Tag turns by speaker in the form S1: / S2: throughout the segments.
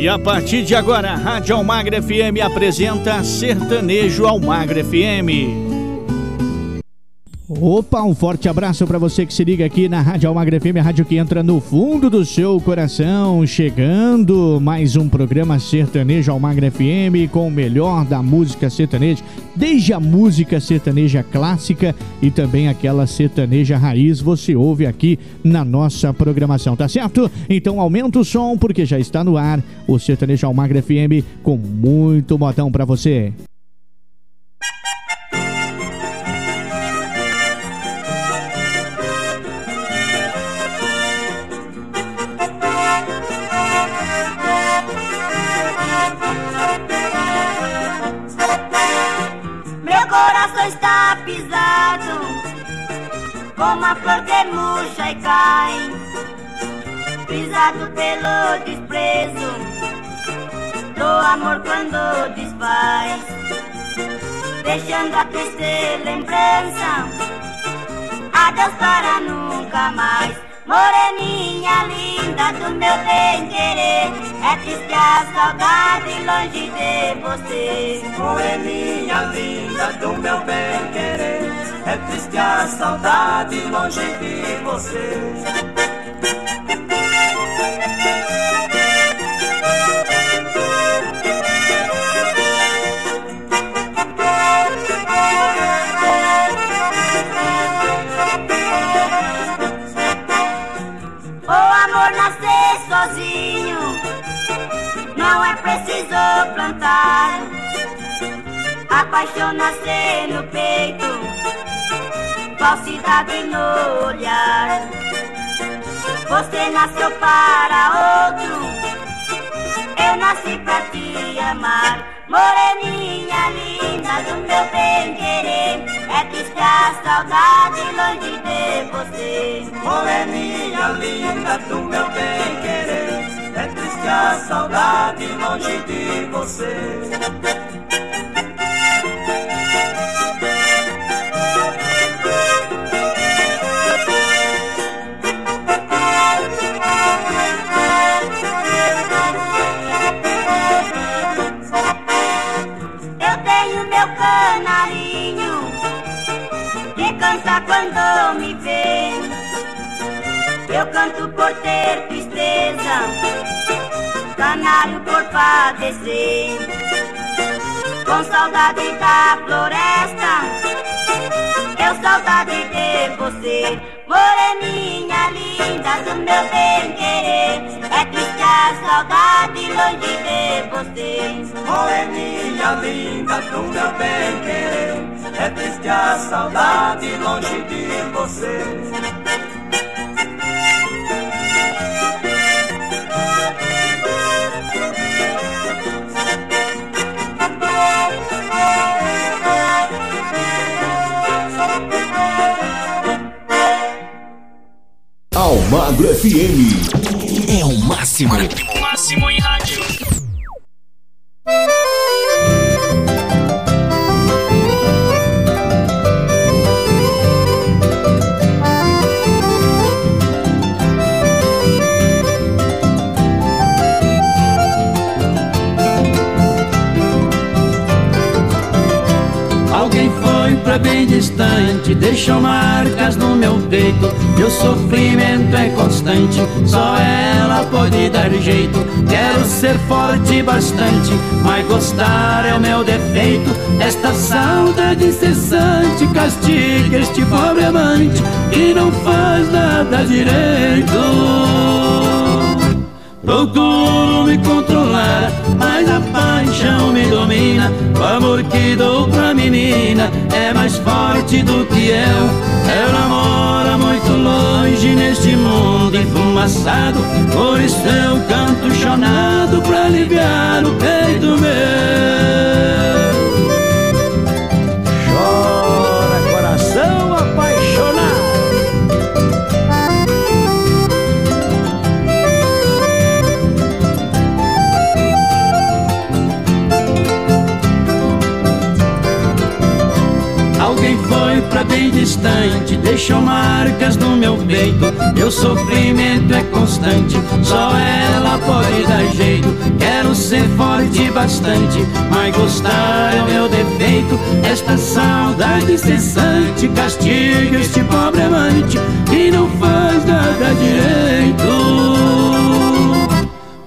S1: E a partir de agora, a Rádio Almagra FM apresenta Sertanejo Almagra FM. Opa, um forte abraço para você que se liga aqui na Rádio Almagra FM, a rádio que entra no fundo do seu coração. Chegando mais um programa Sertanejo Almagra FM com o melhor da música sertaneja, desde a música sertaneja clássica e também aquela sertaneja raiz, você ouve aqui na nossa programação, tá certo? Então aumenta o som porque já está no ar o Sertanejo Almagra FM com muito botão para você.
S2: Como a flor que murcha e cai, pisado pelo desprezo do amor quando desfaz, deixando a triste lembrança, adeus para nunca mais. Moreninha linda do meu bem querer, é triste a saudade longe de você.
S3: Moreninha linda do meu bem querer, é triste a saudade longe de você.
S2: preciso plantar. A paixão nascer no peito, falsidade no olhar. Você nasceu para outro, eu nasci pra te amar. Moreninha linda do meu bem querer, é triste a saudade longe de você.
S3: Moreninha linda do meu bem querer é triste a saudade longe de você.
S2: Quando me vê. Eu canto por ter tristeza canário por padecer. Com saudade da floresta, eu saudade de você. Moreninha linda do meu bem querer, é triste a saudade longe de você.
S3: Moreninha linda do meu bem querer, é triste a saudade longe de você.
S4: Almagro FM. É o máximo.
S5: O máximo em rádio.
S6: pra bem distante Deixou marcas no meu peito Meu sofrimento é constante Só ela pode dar jeito. Quero ser forte bastante Mas gostar é o meu defeito. Esta saudade incessante Castiga este pobre amante Que não faz nada direito. Procuro me controlar, mas a paixão me domina. O amor que dou pra menina é mais forte do que eu. Ela mora muito longe neste mundo enfumaçado. Por isso eu canto chonado pra aliviar o peito meu. Distante Deixou marcas no meu peito Meu sofrimento é constante Só ela pode dar jeito. Quero ser forte bastante, mas gostar é meu defeito. Esta saudade incessante castiga este pobre amante que não faz nada direito.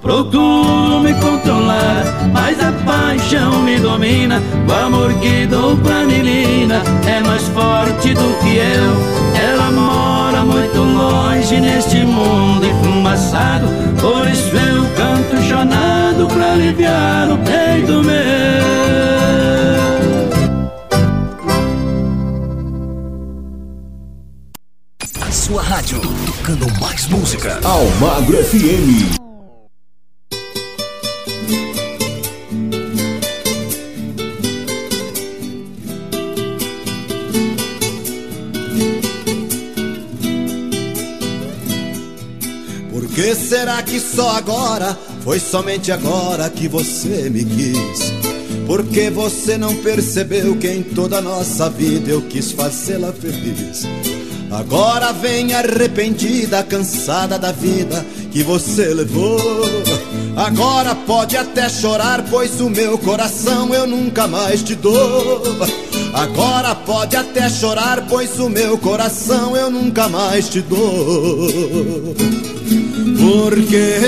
S6: Procuro me controlar, mas a paixão me domina. O amor que dou pra menina é mais forte do que eu. Ela mora muito longe neste mundo enfumaçado. Por isso eu canto chorado pra aliviar o peito meu.
S4: Sua rádio, tocando mais música. Almagro FM.
S7: Que só agora, foi somente agora que você me quis? Porque você não percebeu que em toda a nossa vida eu quis fazê-la feliz? Agora vem arrependida, cansada da vida que você levou. Agora pode até chorar, pois o meu coração eu nunca mais te dou. Agora pode até chorar, pois o meu coração eu nunca mais te dou. Por quê?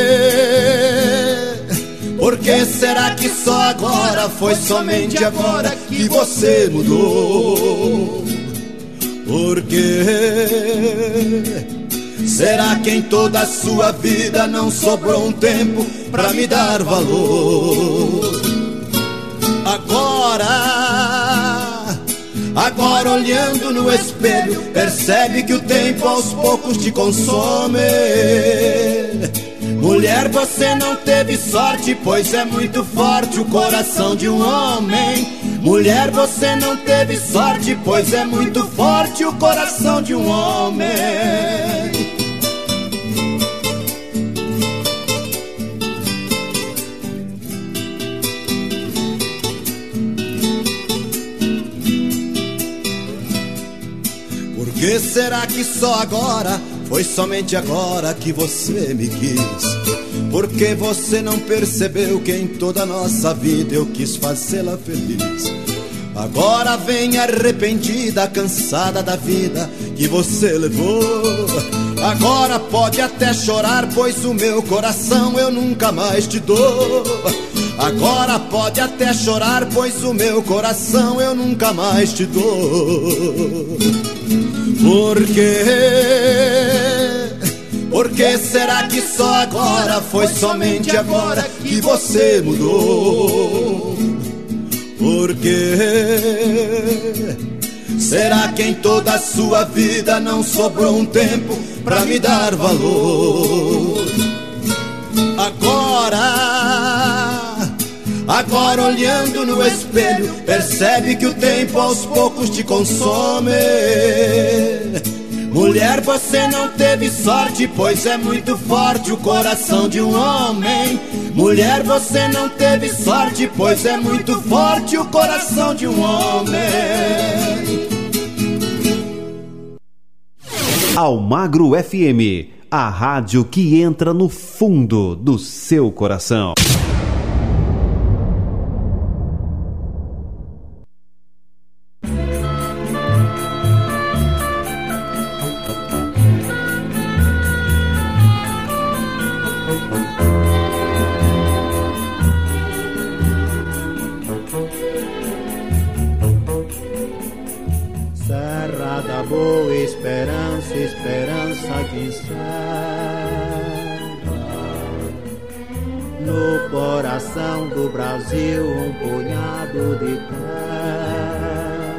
S7: Por que será que só agora, foi somente agora que você mudou? Por quê? Será que em toda a sua vida não sobrou um tempo pra me dar valor? Agora, agora olhando no espelho, percebe que o tempo aos poucos te consome. Mulher, você não teve sorte, pois é muito forte o coração de um homem. Mulher, você não teve sorte, pois é muito forte o coração de um homem. Por que será que só agora foi somente agora que você me quis. Porque você não percebeu que em toda a nossa vida eu quis fazê-la feliz. Agora vem arrependida, cansada da vida que você levou. Agora pode até chorar, pois o meu coração eu nunca mais te dou. Agora pode até chorar, pois o meu coração eu nunca mais te dou. Porque Por que será que só agora foi somente agora que você mudou? Por quê? Será que em toda a sua vida não sobrou um tempo pra me dar valor? Agora, agora olhando no espelho, percebe que o tempo aos poucos te consome. Mulher, você não teve sorte, pois é muito forte o coração de um homem. Mulher, você não teve sorte, pois é muito forte o coração de um homem.
S8: Almagro FM, a rádio que entra no fundo do seu coração.
S9: Brasil um punhado de terra,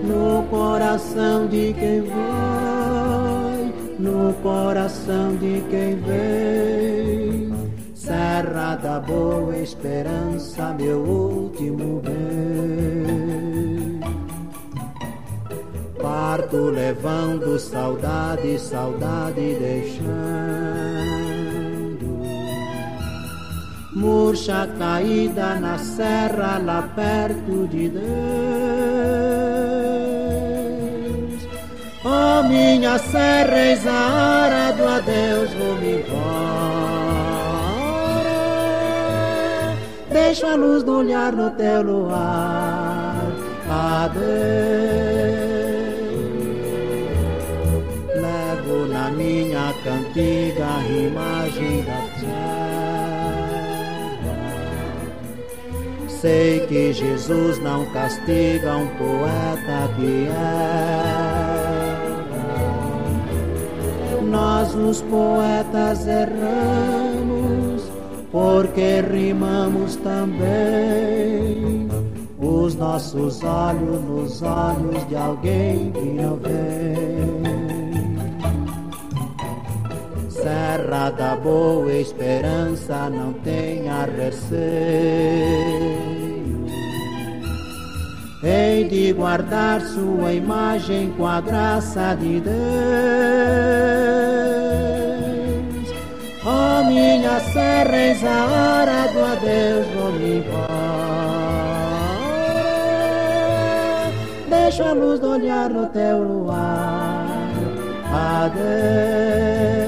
S9: no coração de quem vai, no coração de quem vem. Serra da Boa Esperança, meu último bem. Parto levando saudade, saudade deixando. Murcha caída na serra, lá perto de Deus. Oh, minha serra, eis a hora do adeus. vou-me embora. Deixo a luz do olhar no teu luar. Adeus. Levo na minha cantiga a imagem da Sei que Jesus não castiga um poeta que erra. Nós, os poetas, erramos porque rimamos também os nossos olhos nos olhos de alguém que não vem. Serra da Boa Esperança não tenha receio. Hei de guardar sua imagem com a graça de Deus. Oh, minha serra, eis a hora do adeus, vou-me embora. Deixa a luz do olhar no teu luar. Adeus.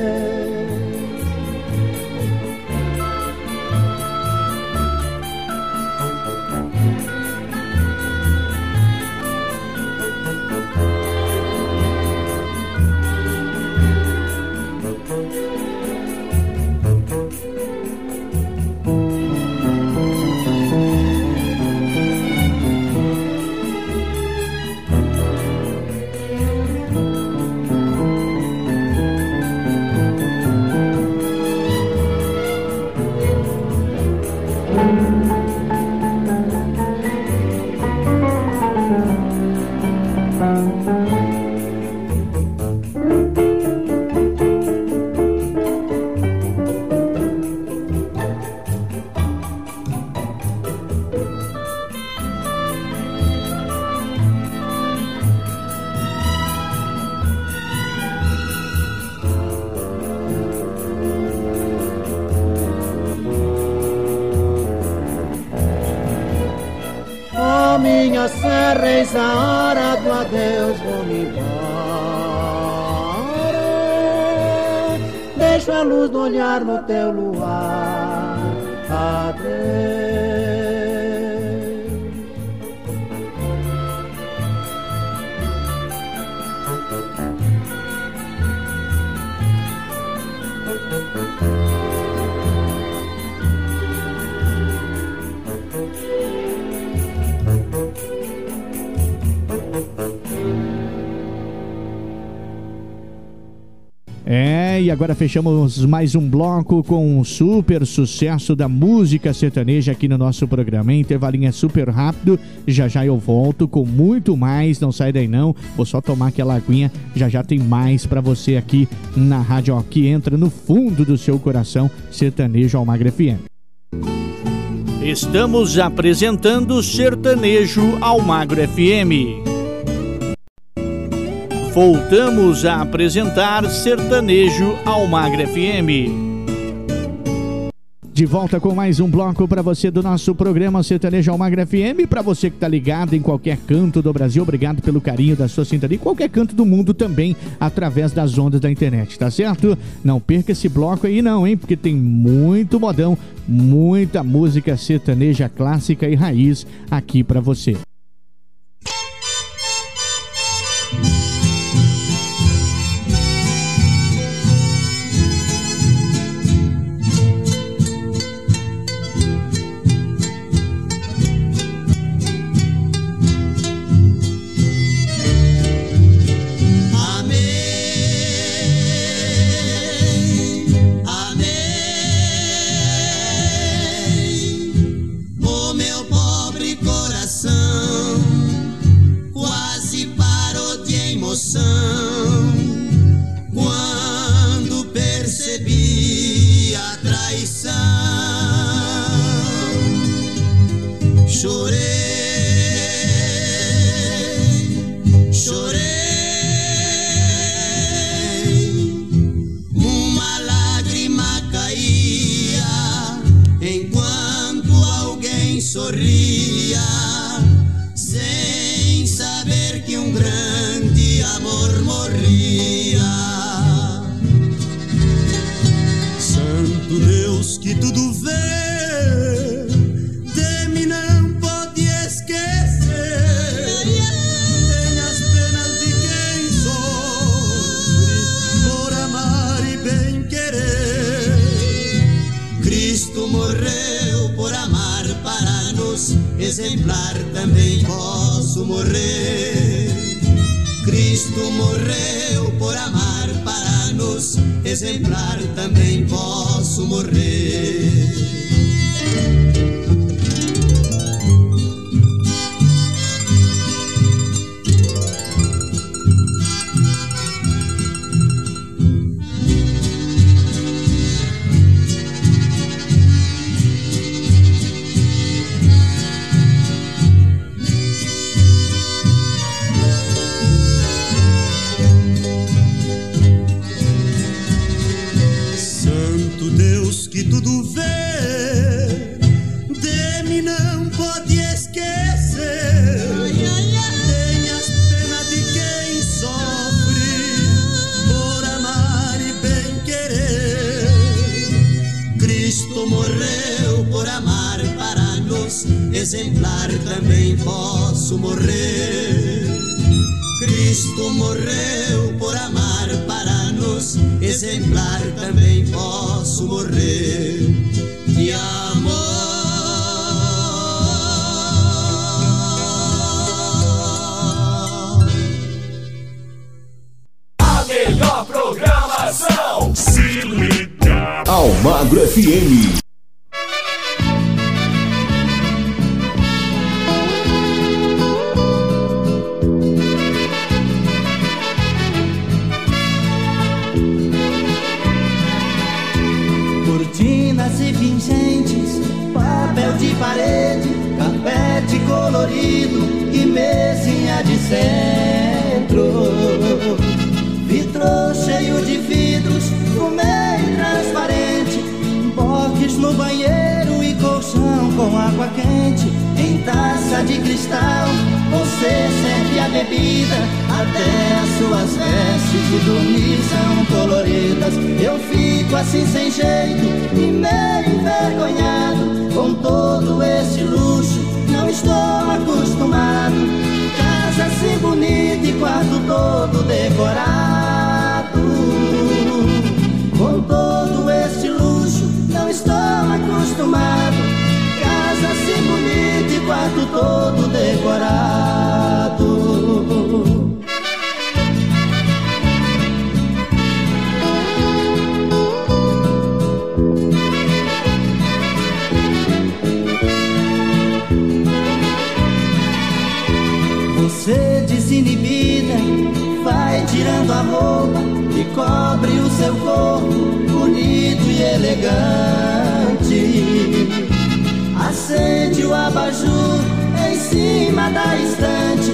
S9: Serra, eis a hora do adeus, vou-me embora. Deixo a luz do olhar no teu luar.
S1: E agora fechamos mais um bloco com um super sucesso da música sertaneja aqui no nosso programa. Hein? Intervalinho é super rápido, já já eu volto com muito mais, não sai daí não. Vou só tomar aquela aguinha, já já tem mais pra você aqui na rádio que entra no fundo do seu coração, Sertanejo Almagra FM. Estamos apresentando Sertanejo Almagro FM. Voltamos a apresentar Sertanejo Almagra FM. De volta com mais um bloco para você do nosso programa Sertanejo Almagra FM. Para você que está ligado em qualquer canto do Brasil, obrigado pelo carinho da sua sintonia. Qualquer canto do mundo também, através das ondas da internet, tá certo? Não perca esse bloco aí não, hein? Porque tem muito modão, muita música sertaneja clássica e raiz aqui para você.
S8: Exemplar, também posso morrer. Cristo morreu por amar para nos exemplar, também posso morrer de amor.
S6: A melhor programação. Se liga.
S4: Almagro FM.
S10: Fico assim bonito e elegante. Acende o abajur em cima da estante,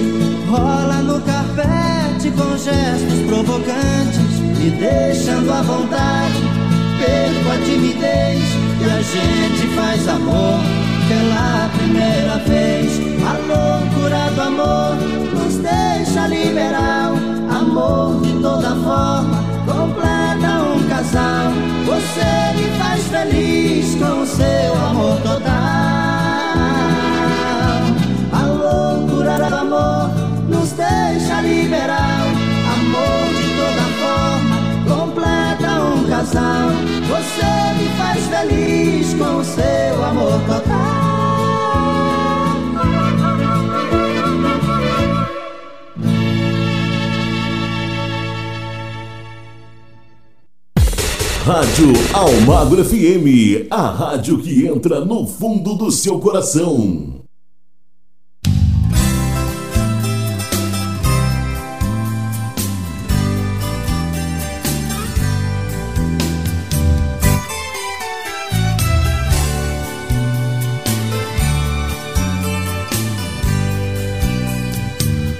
S10: rola no carpete com gestos provocantes, me deixando à vontade. Perco a timidez e a gente faz amor pela primeira vez. A loucura do amor nos deixa liberal. Amor de toda forma, casal. Você me faz feliz com o seu amor total. A loucura do amor nos deixa liberal. Amor de toda forma, completa um casal. Você me faz feliz com o seu amor total.
S4: Rádio Almagro FM. A rádio que entra no fundo do seu coração.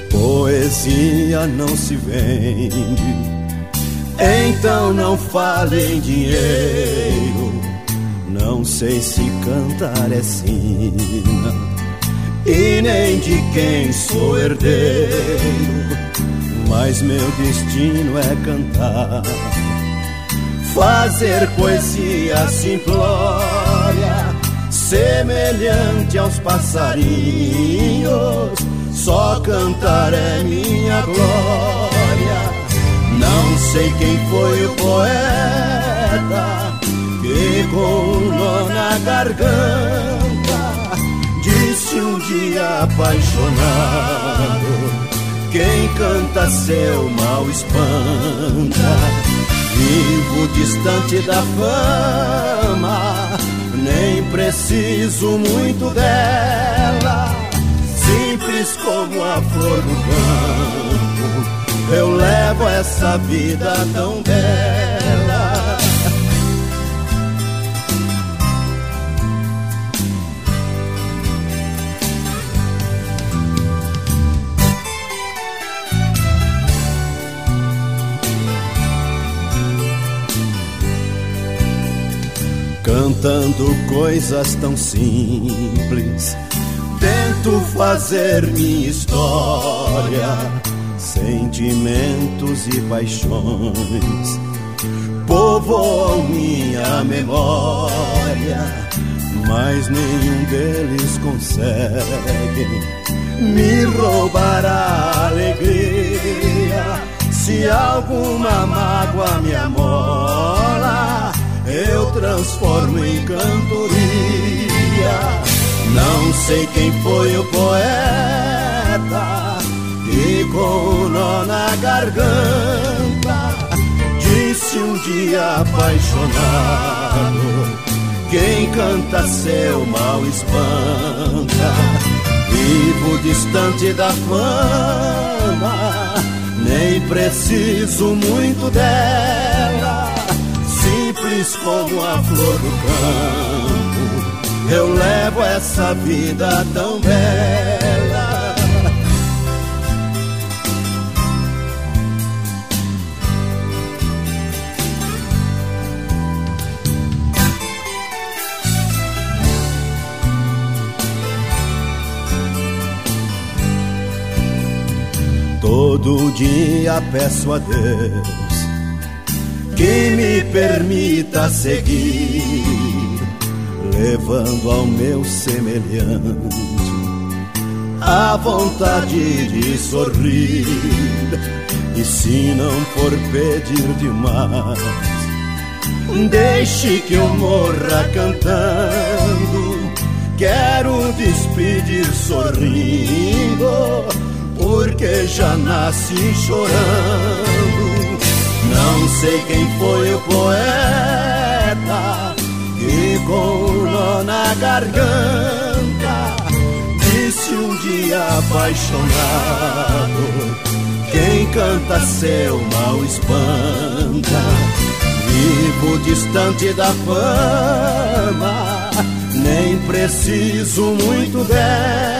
S7: Poesia não se vende, então não fale em dinheiro. Não sei se cantar é sina, e nem de quem sou herdeiro, mas meu destino é cantar. fazer poesia simplória, semelhante aos passarinhos, só cantar é minha glória. Sei quem foi o poeta que com nó na garganta disse um dia apaixonado. Quem canta seu mal espanta Vivo distante da fama, nem preciso muito dela. Simples como a flor do campo, eu levo essa vida tão bela. cantando coisas tão simples. Tento fazer minha história, sentimentos e paixões povoam minha memória, mas nenhum deles consegue me roubar a alegria. Se alguma mágoa me amola, eu transformo em cantoria. Não sei quem foi o poeta que com o nó na garganta disse um dia apaixonado. Quem canta seu mal espanta, vivo distante da fama, nem preciso muito dela simples como a flor do campo. Eu levo essa vida tão bela. Todo dia peço a Deus que me permita seguir, levando ao meu semelhante a vontade de sorrir. E se não for pedir demais, deixe que eu morra cantando. Quero despedir sorrindo, porque já nasci chorando. Não sei quem foi o poeta que com nó na garganta disse um dia apaixonado: Quem canta seu mal espanta. Vivo distante da fama, nem preciso muito dela.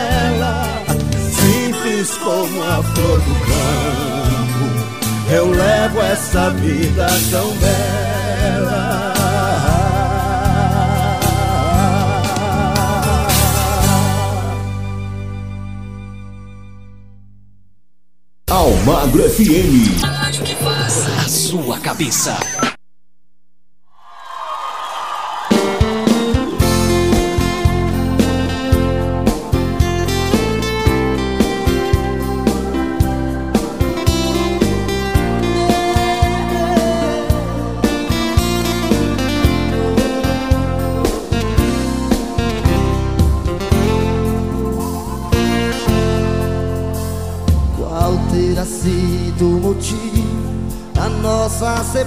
S7: Simples como a flor do campo eu levo essa vida tão bela.
S4: Almagro FM.
S5: A sua cabeça.
S11: Nossa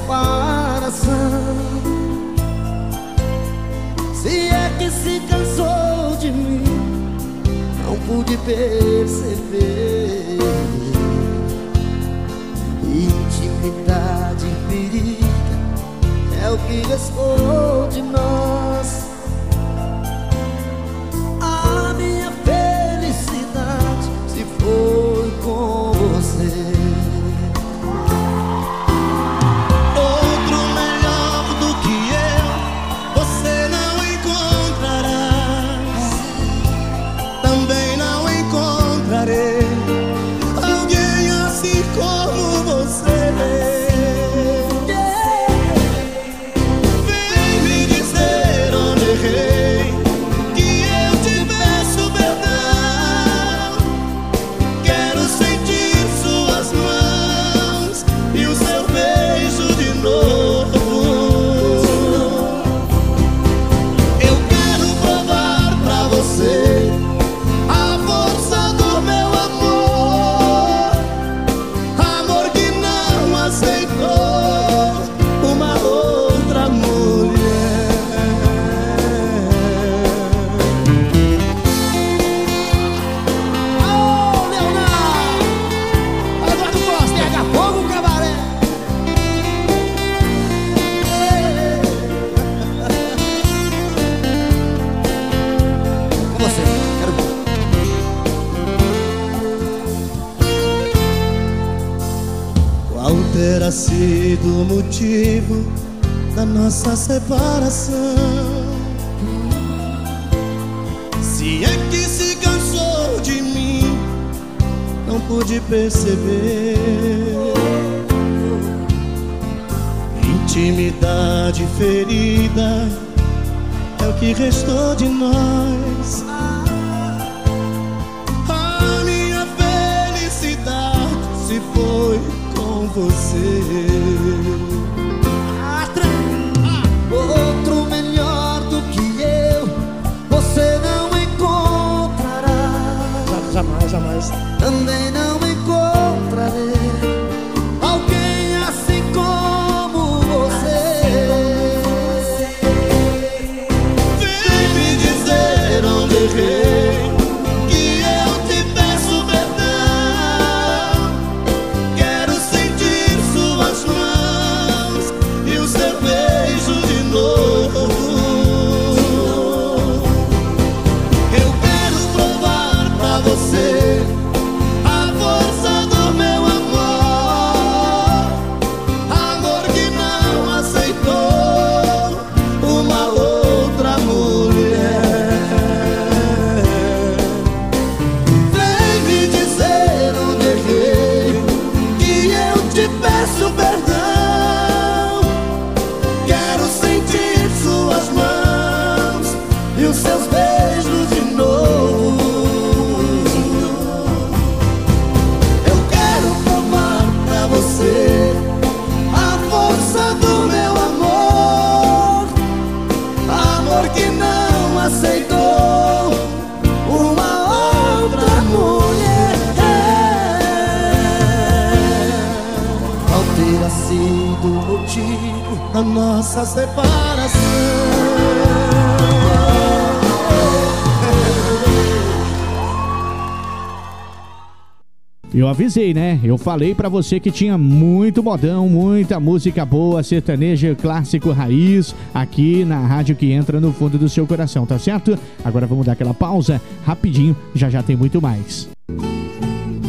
S11: Eu
S1: avisei, né? Eu falei pra você que tinha muito modão, muita música boa, sertaneja, clássico, raiz, aqui na rádio que entra no fundo do seu coração, tá certo? Agora vamos dar aquela pausa, rapidinho, já já tem muito mais.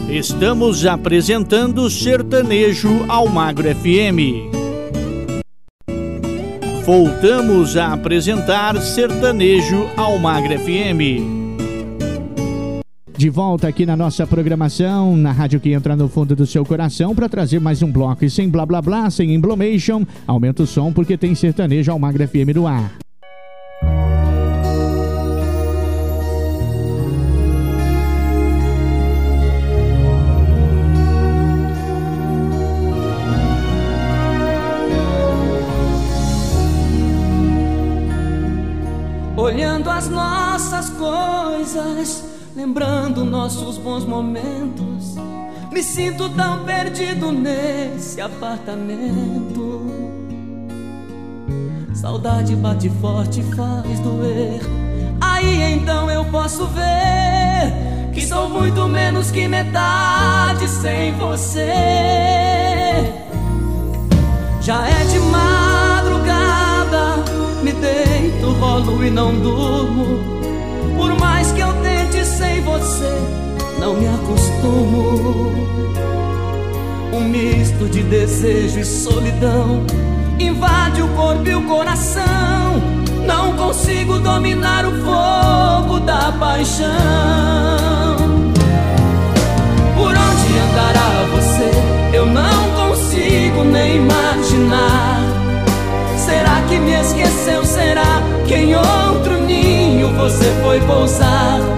S1: Estamos apresentando Sertanejo ao Magro FM. Voltamos a apresentar Sertanejo ao Magro FM. De volta aqui na nossa programação, na rádio que entra no fundo do seu coração, para trazer mais um bloco. E sem blá blá blá, sem emblomation, aumenta o som porque tem sertanejo ao Magro FM no ar.
S12: Olhando as nossas coisas, lembrando nossos bons momentos. Me sinto tão perdido nesse apartamento. Saudade bate forte e faz doer. Aí então eu posso ver que sou muito menos que metade sem você. Já é de madrugada, me deito, rolo e não durmo. Por mais que eu você, não me acostumo. Um misto de desejo e solidão invade o corpo e o coração. Não consigo dominar o fogo da paixão. Por onde andará você? Eu não consigo nem imaginar. Será que me esqueceu? Será que em outro ninho você foi pousar?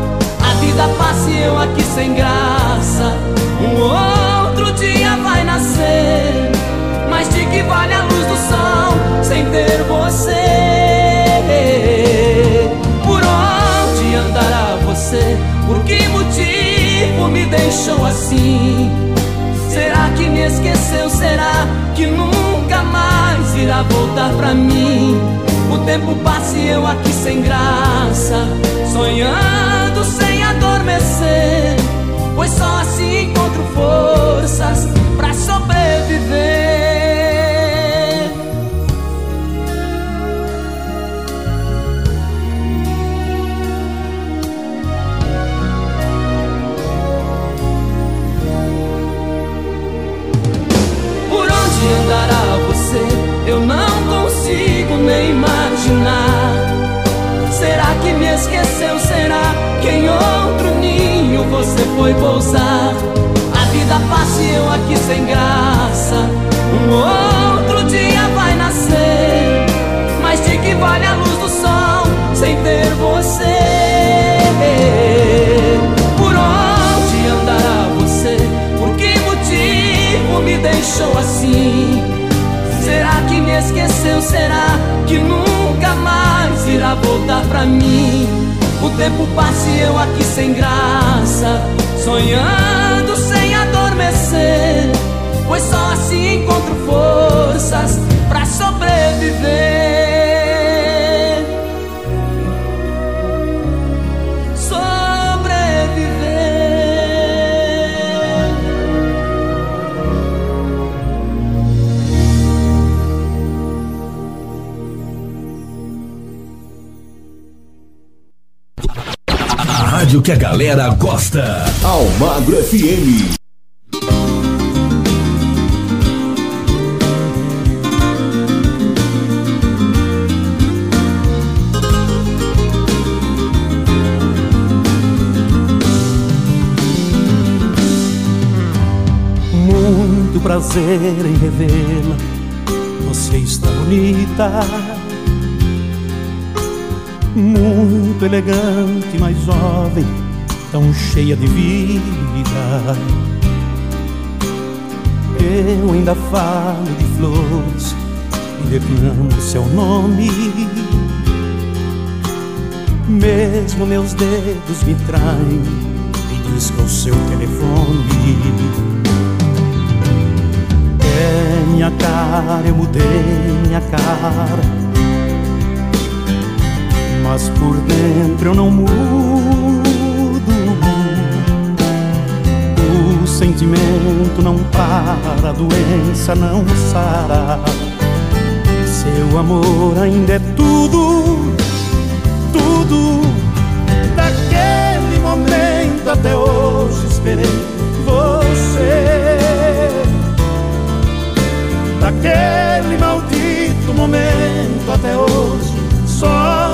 S12: Vida passa eu aqui sem graça. Um outro dia vai nascer. Mas de que vale a luz do sol sem ter você? Por onde andará você? Por que motivo me deixou assim? Será que me esqueceu? Será que nunca mais irá voltar pra mim? O tempo passa e eu aqui sem graça, sonhando sem adormecer. Pois só assim encontro forças pra sobreviver. foi pousar. A vida passa e eu aqui sem graça. Um outro dia vai nascer, mas de que vale a luz do sol sem ter você? Por onde andará você? Por que motivo me deixou assim? Será que me esqueceu? Será que nunca mais irá voltar pra mim? O tempo passa e eu aqui sem graça, sonhando sem adormecer. Pois só assim encontro forças pra sobreviver.
S4: Rádio que a galera gosta. Almagro FM.
S13: Muito prazer em revê-la. Você está bonita muito elegante, mas jovem, tão cheia de vida. Eu ainda falo de flores e declamo seu nome. Mesmo meus dedos me traem e diz seu telefone. É minha cara, eu mudei minha cara mas por dentro eu não mudo. O sentimento não para, a doença não sara. Seu amor ainda é tudo, tudo. Daquele momento até hoje esperei você. Daquele maldito momento até hoje só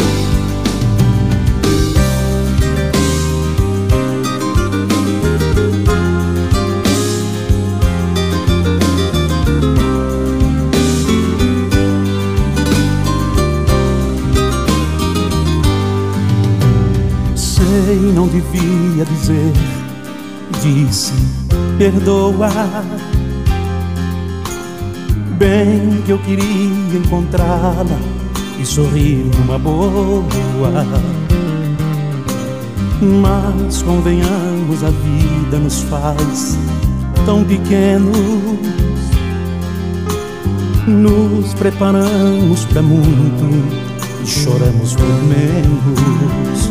S13: Não devia dizer, disse, perdoa. Bem que eu queria encontrá-la e sorrir numa boa. Mas convenhamos, a vida nos faz tão pequenos. Nos preparamos para muito e choramos por menos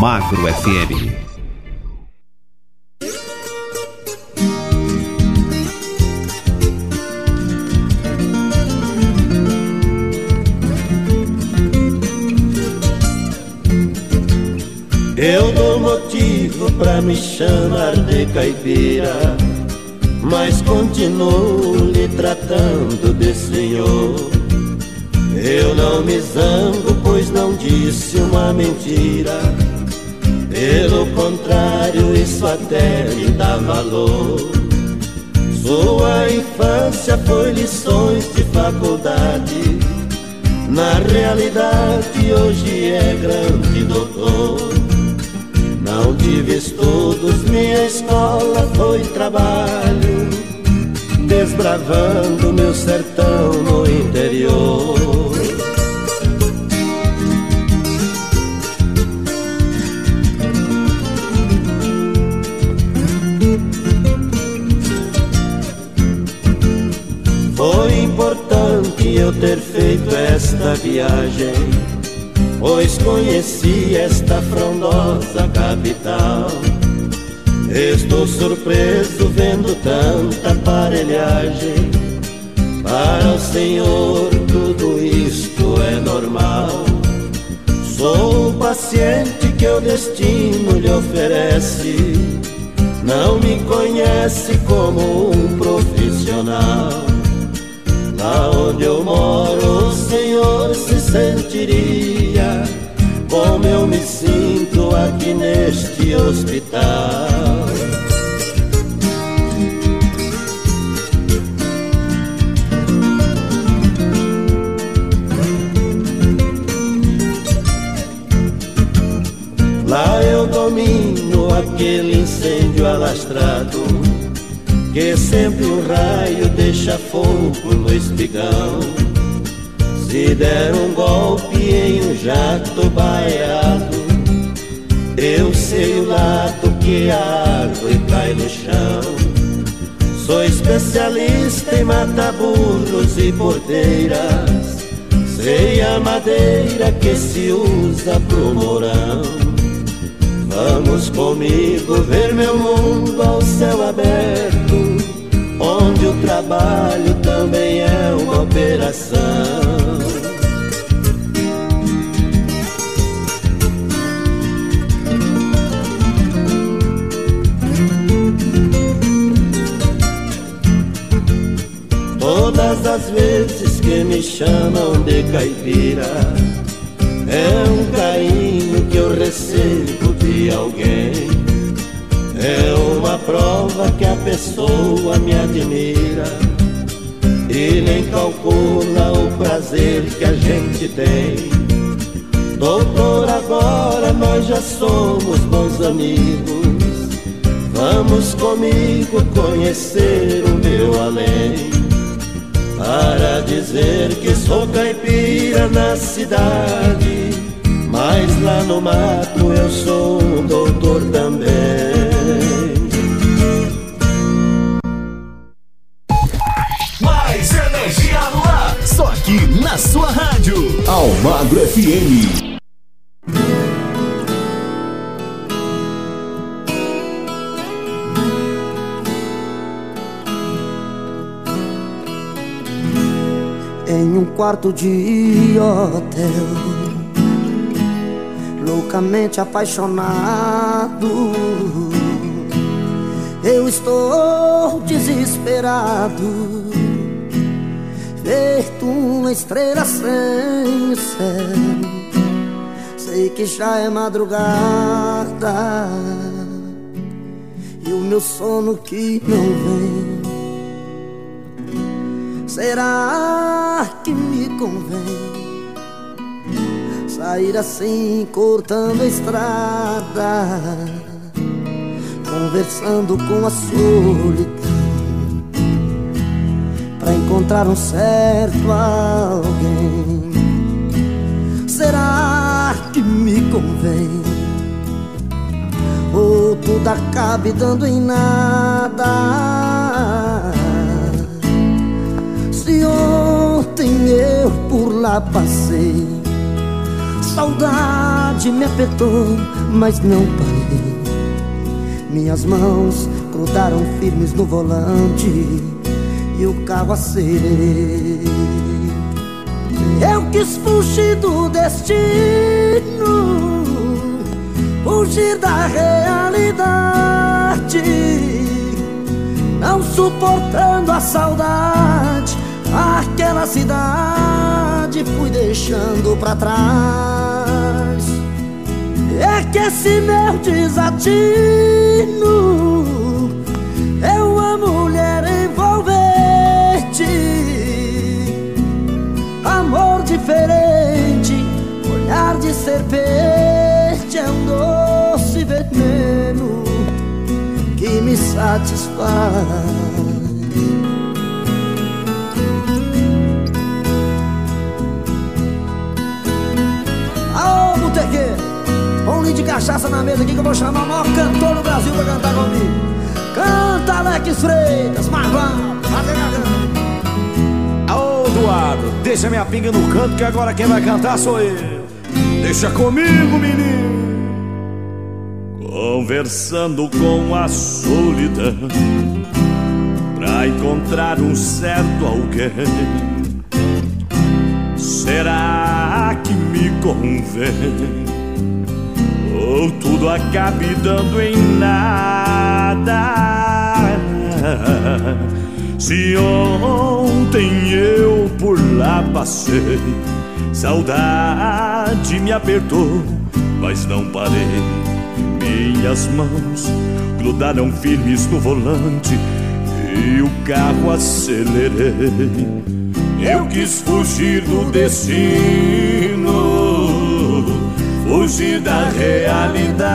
S9: Almagro FM.
S14: Eu dou motivo pra me chamar de caipira, mas continuo lhe tratando de senhor. Eu não me zango, pois não disse uma mentira. Pelo contrário, isso até me dá valor. Sua infância foi lições de faculdade. Na realidade, hoje é grande doutor. Não tive estudos, minha escola foi trabalho, desbravando meu sertão no interior. Eu ter feito esta viagem pois conheci esta frondosa capital. Estou surpreso vendo tanta aparelhagem. Para o Senhor tudo isto é normal. Sou o paciente que o destino lhe oferece. Não me conhece como um profissional. Lá onde eu moro, o Senhor se sentiria como eu me sinto aqui neste hospital. Lá eu domino aquele incêndio alastrado que sempre um raio deixa fogo no espigão. Se der um golpe em um jato baiado, eu sei o lado que a árvore cai no chão. Sou especialista em matar burros e bordeiras. Sei a madeira que se usa pro morão. Vamos comigo ver meu mundo ao céu aberto, onde o trabalho também é uma operação. Todas as vezes que me chamam de caipira, é um carinho que eu recebo de alguém. É uma prova que a pessoa me admira e nem calcula o prazer que a gente tem. Doutor, agora nós já somos bons amigos. Vamos comigo conhecer o meu além. Para dizer que sou caipira na cidade, mas lá no mato eu sou um doutor também.
S4: Mais energia no ar, só aqui na sua rádio. Almagro FM.
S15: em um quarto de hotel, loucamente apaixonado. Eu estou desesperado, feito uma estrela sem céu. Sei que já é madrugada e o meu sono que não vem. Será que me convém sair assim cortando a estrada, conversando com a solidão, para encontrar um certo alguém? Será que me convém? Ou tudo acabe dando em nada? Se ontem eu por lá passei Saudade me apertou, mas não parei. Minhas mãos grudaram firmes no volante e o carro acelerei. Eu quis fugir do destino, fugir da realidade, não suportando a saudade, aquela cidade fui deixando pra trás. É que esse meu desatino é uma mulher envolvente, amor diferente, olhar de serpente é um doce veneno que me satisfaz. De cachaça na mesa aqui que eu vou chamar o maior cantor do Brasil pra cantar comigo. Canta, Alex Freitas, Marvão, fazer garganta.
S16: Ô, Eduardo, deixa minha pinga no canto que agora quem vai cantar sou eu. Deixa comigo, menino. Conversando com a solidão Pra encontrar um certo alguém Será que me convém? Ou tudo acabe dando em nada? Se ontem eu por lá passei, saudade me apertou, mas não parei. Minhas mãos grudaram firmes no volante e o carro acelerei. Eu quis fugir do destino, fugir da realidade,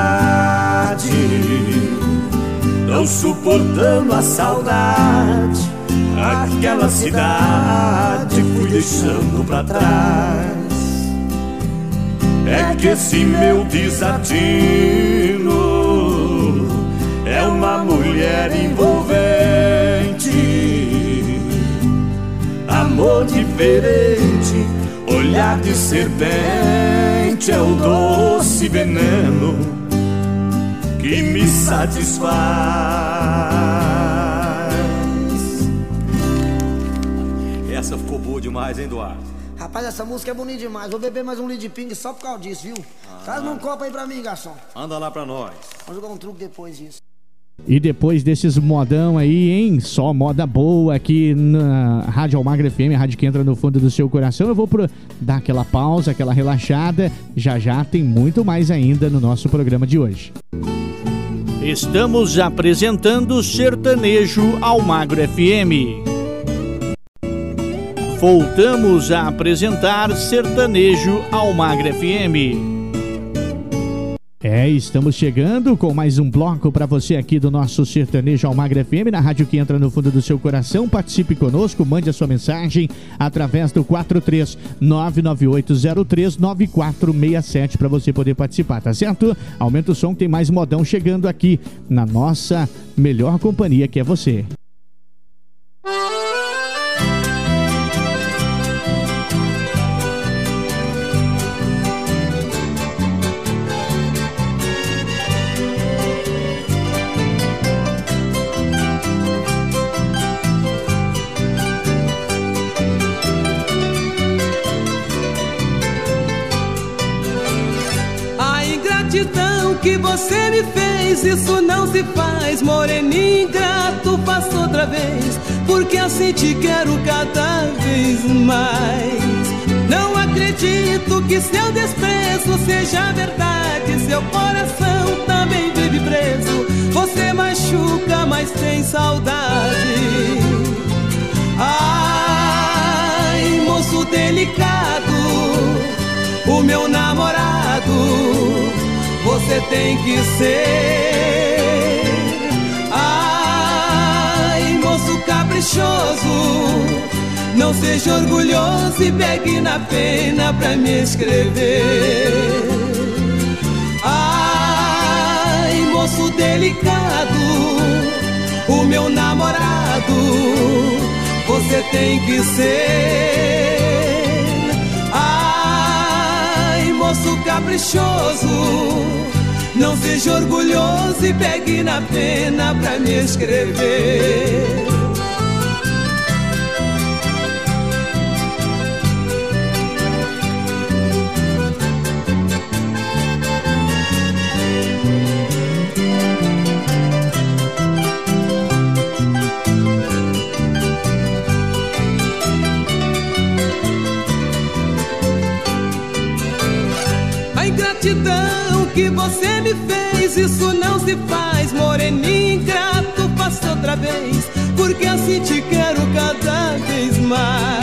S16: não suportando a saudade, aquela cidade fui deixando pra trás. É que esse meu desatino é uma mulher envolvente. Amor diferente, olhar de serpente é o doce veneno que me satisfaz. Essa ficou boa demais, hein, Eduardo?
S15: Rapaz, essa música é bonita demais. Vou beber mais um litro de ping só por causa disso, viu? Traz um copo aí pra mim, garçom.
S16: Anda lá pra nós.
S15: Vamos jogar um truque depois disso.
S1: E depois desses modão aí, hein? Só moda boa aqui na Rádio Almagra FM, a rádio que entra no fundo do seu coração. Eu vou pro, dar aquela pausa, aquela relaxada. Já já tem muito mais ainda no nosso programa de hoje. Estamos apresentando Sertanejo Almagro FM. Voltamos a apresentar Sertanejo Almagro FM. É, estamos chegando com mais um bloco para você aqui do nosso Sertanejo Almagra FM, na rádio que entra no fundo do seu coração. Participe conosco, mande a sua mensagem através do 43998039467 para você poder participar, tá certo? Aumenta o som, tem mais modão chegando aqui na nossa melhor companhia que é você.
S12: Isso não se faz, moreninho ingrato, faço outra vez, porque assim te quero cada vez mais. Não acredito que seu desprezo seja verdade, seu coração também vive preso. Você machuca, mas tem saudade. Ai, moço delicado, o meu namorado, você tem que ser. Ai, moço caprichoso, não seja orgulhoso e pegue na pena pra me escrever. Ai, moço delicado, o meu namorado, você tem que ser. Ai, moço caprichoso. Não seja orgulhoso e pegue na pena pra me escrever. Que você me fez, isso não se faz, moreninho ingrato, faça outra vez, porque assim te quero cada vez mais.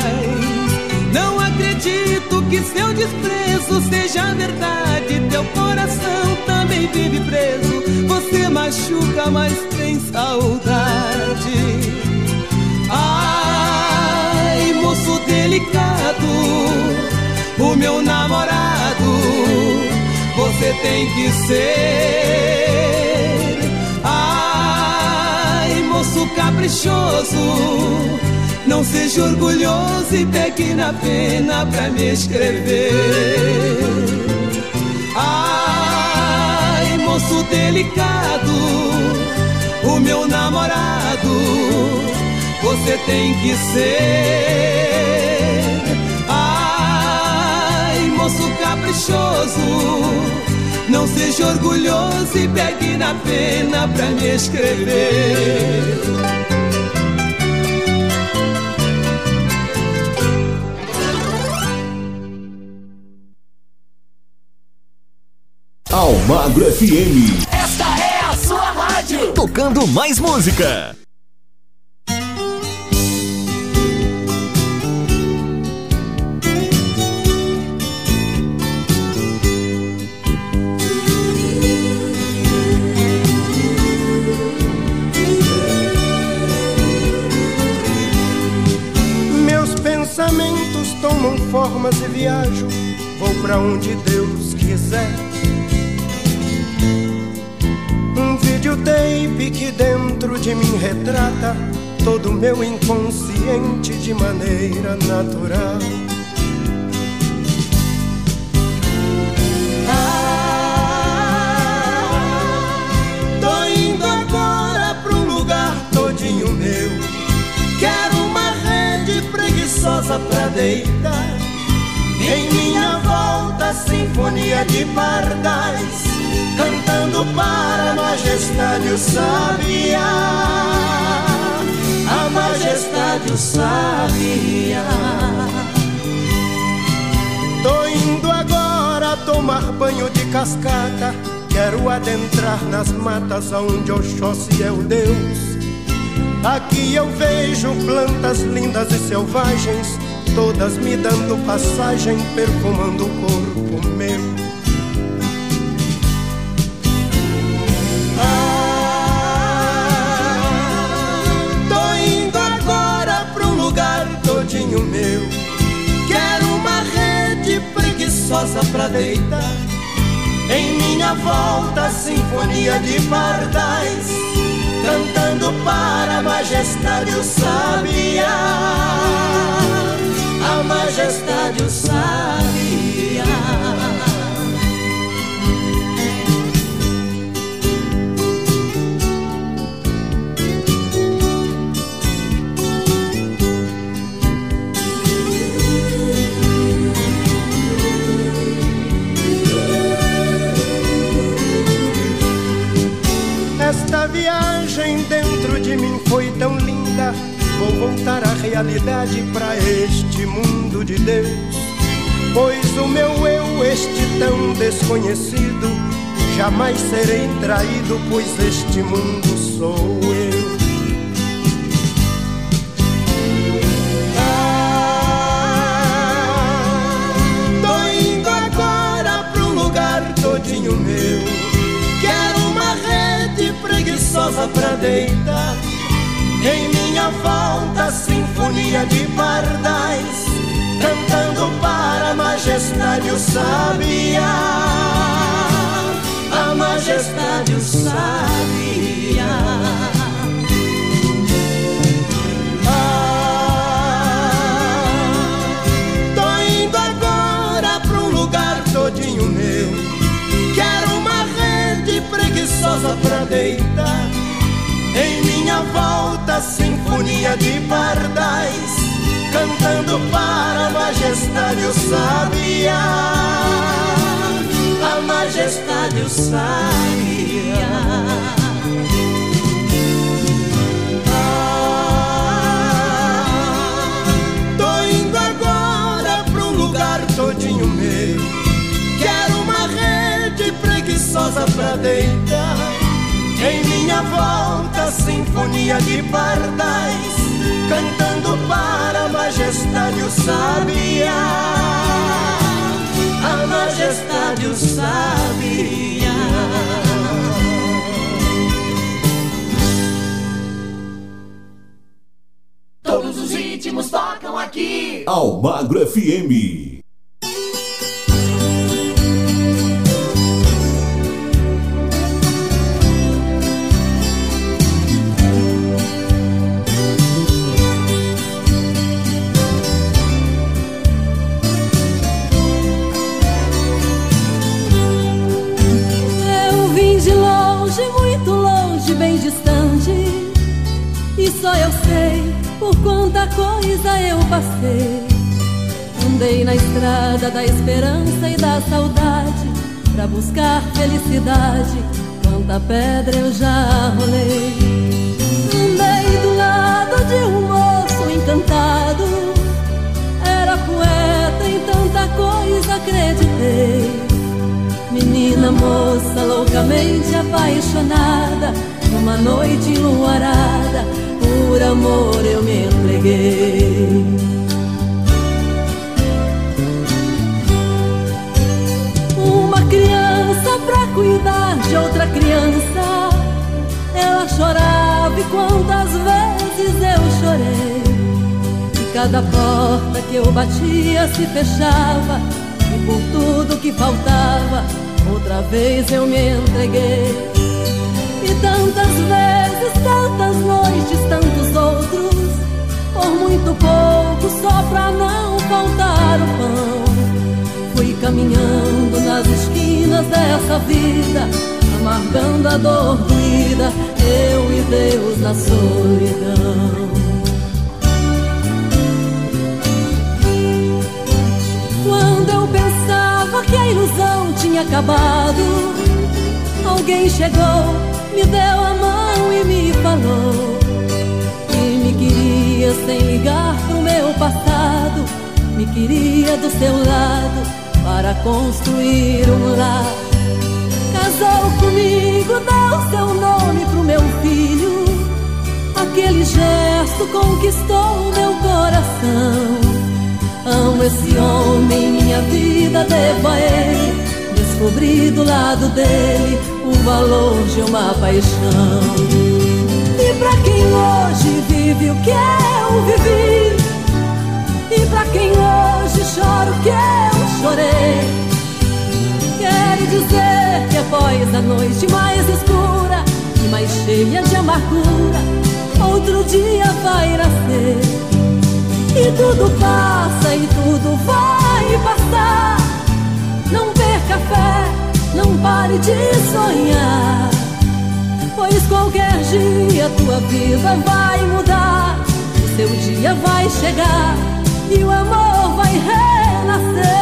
S12: Não acredito que seu desprezo seja verdade, teu coração também vive preso, você machuca, mas tem saudade. Ai, moço delicado, o meu namorado, você tem que ser. Ai, moço caprichoso, não seja orgulhoso e pegue na pena pra me escrever. Ai, moço delicado, o meu namorado, você tem que ser. Ai, moço caprichoso, não seja orgulhoso e pegue na pena pra me escrever.
S4: Almagro FM.
S5: Esta é a sua rádio.
S4: Tocando mais música.
S17: Onde Deus quiser. Um videotape que dentro de mim retrata todo o meu inconsciente de maneira natural. Tô indo agora pra um lugar todinho meu. Quero uma rede preguiçosa pra deitar. Em sinfonia de pardais, cantando para a majestade o sabiá. A majestade o sabiá. Tô indo agora tomar banho de cascata. Quero adentrar nas matas onde Oxóssi é o Deus. Aqui eu vejo plantas lindas e selvagens, todas me dando passagem, perfumando o corpo meu. Ah, Tô indo agora pra um lugar todinho meu. Quero uma rede preguiçosa pra deitar. Em minha volta, sinfonia de pardais, cantando para a majestade o sabiá. Majestade o sabiá. Esta viagem de Vou voltar à realidade para este mundo de Deus. Pois o meu eu, este tão desconhecido, jamais serei traído, pois este mundo sou eu. Ah, Tô indo agora um lugar todinho meu. Quero uma rede preguiçosa pra deitar. Em minha volta, sinfonia de pardais, cantando para a majestade o sabiá. A majestade o ah, lugar todinho meu. Quero uma rede preguiçosa pra deitar em minha volta, sinfonia de pardais, cantando para a majestade o sabiá. A majestade o sabiá. todinho meu. Quero uma rede preguiçosa pra deitar. Sinfonia de pardais, cantando para a majestade o sabiá. A majestade o sabiá.
S5: Todos os ritmos tocam aqui.
S4: Almagro FM.
S18: Por quanta coisa eu passei. Andei na estrada da esperança e da saudade pra buscar felicidade. Quanta pedra eu já rolei. Andei do lado de um moço encantado. Era poeta em tanta coisa acreditei. Menina moça loucamente apaixonada, numa noite enluarada por amor eu me entreguei. Uma criança pra cuidar de outra criança. Ela chorava e quantas vezes eu chorei. E cada porta que eu batia se fechava. E por tudo que faltava, outra vez eu me entreguei. E tantas vezes, tantas noites, tantos outros, por muito pouco, só pra não faltar o pão. Fui caminhando nas esquinas dessa vida, amargando a dor doída, eu e Deus na solidão. Quando eu pensava que a ilusão tinha acabado, alguém chegou me deu a mão e me falou que me queria sem ligar pro meu passado, me queria do seu lado para construir um lar. Casou comigo, deu seu nome pro meu filho. Aquele gesto conquistou meu coração. Amo esse homem, minha vida devo a ele. Descobri do lado dele o valor de uma paixão. E pra quem hoje vive o que eu vivi, e pra quem hoje chora o que eu chorei, quero dizer que após a noite mais escura e mais cheia de amargura, outro dia vai nascer. E tudo passa e tudo vai passar. Não perca fé não pare de sonhar. Pois qualquer dia tua vida vai mudar. Seu dia vai chegar e o amor vai renascer.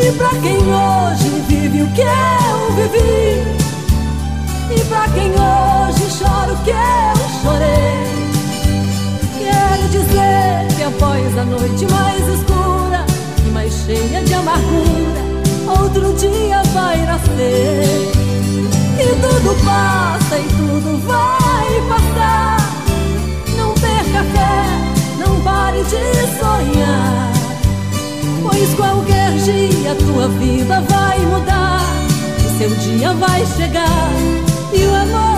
S18: E pra quem hoje vive o que eu vivi, e pra quem hoje chora o que eu chorei dizer que após a noite mais escura e mais cheia de amargura, outro dia vai nascer. E tudo passa e tudo vai passar. Não perca fé, não pare de sonhar. Pois qualquer dia tua vida vai mudar. O seu dia vai chegar e o amor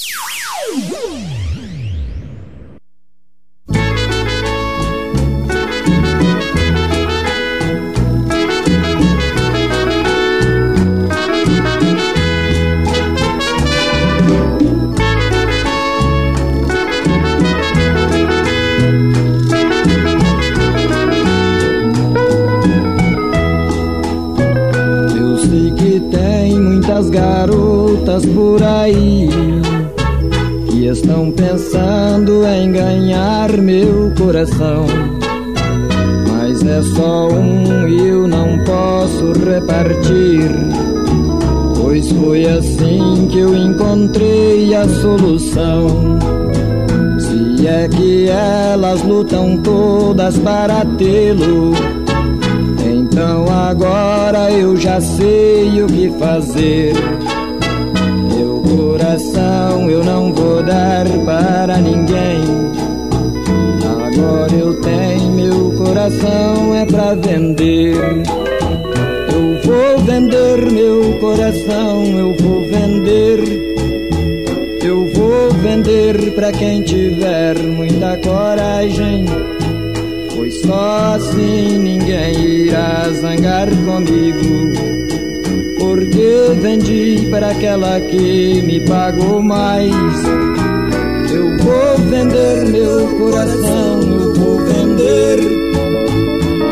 S19: Garotas por aí que estão pensando em ganhar meu coração. Mas é só um e eu não posso repartir. Pois foi assim que eu encontrei a solução. Se é que elas lutam todas para tê-lo então agora eu já sei o que fazer. Coração eu não vou dar para ninguém. Agora eu tenho meu coração é pra vender. Eu vou vender meu coração, eu vou vender. Eu vou vender pra quem tiver muita coragem. Pois só assim ninguém irá zangar comigo. Porque vendi para aquela que me pagou mais. Eu vou vender meu coração, eu vou vender.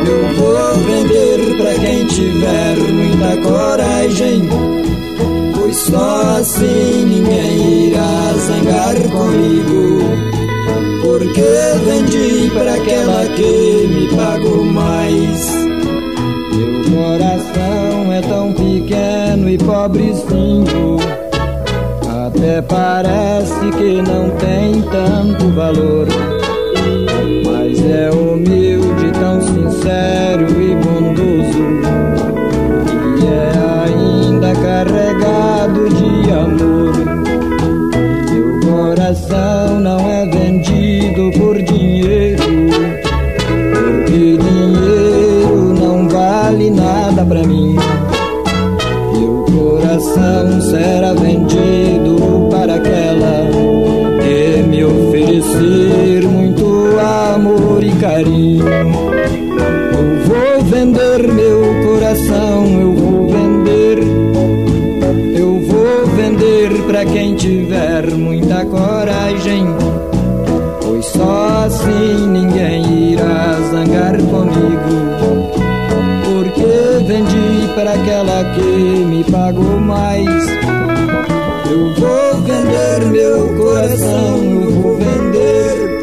S19: Eu vou vender para quem tiver muita coragem. Pois só assim ninguém irá zangar comigo porque vendi para aquela que me pagou mais. Meu coração é tão pequeno e pobrezinho, até parece que não tem tanto valor. Mas é humilde, tão sincero que me pagou mais. Eu vou vender meu coração, eu vou vender.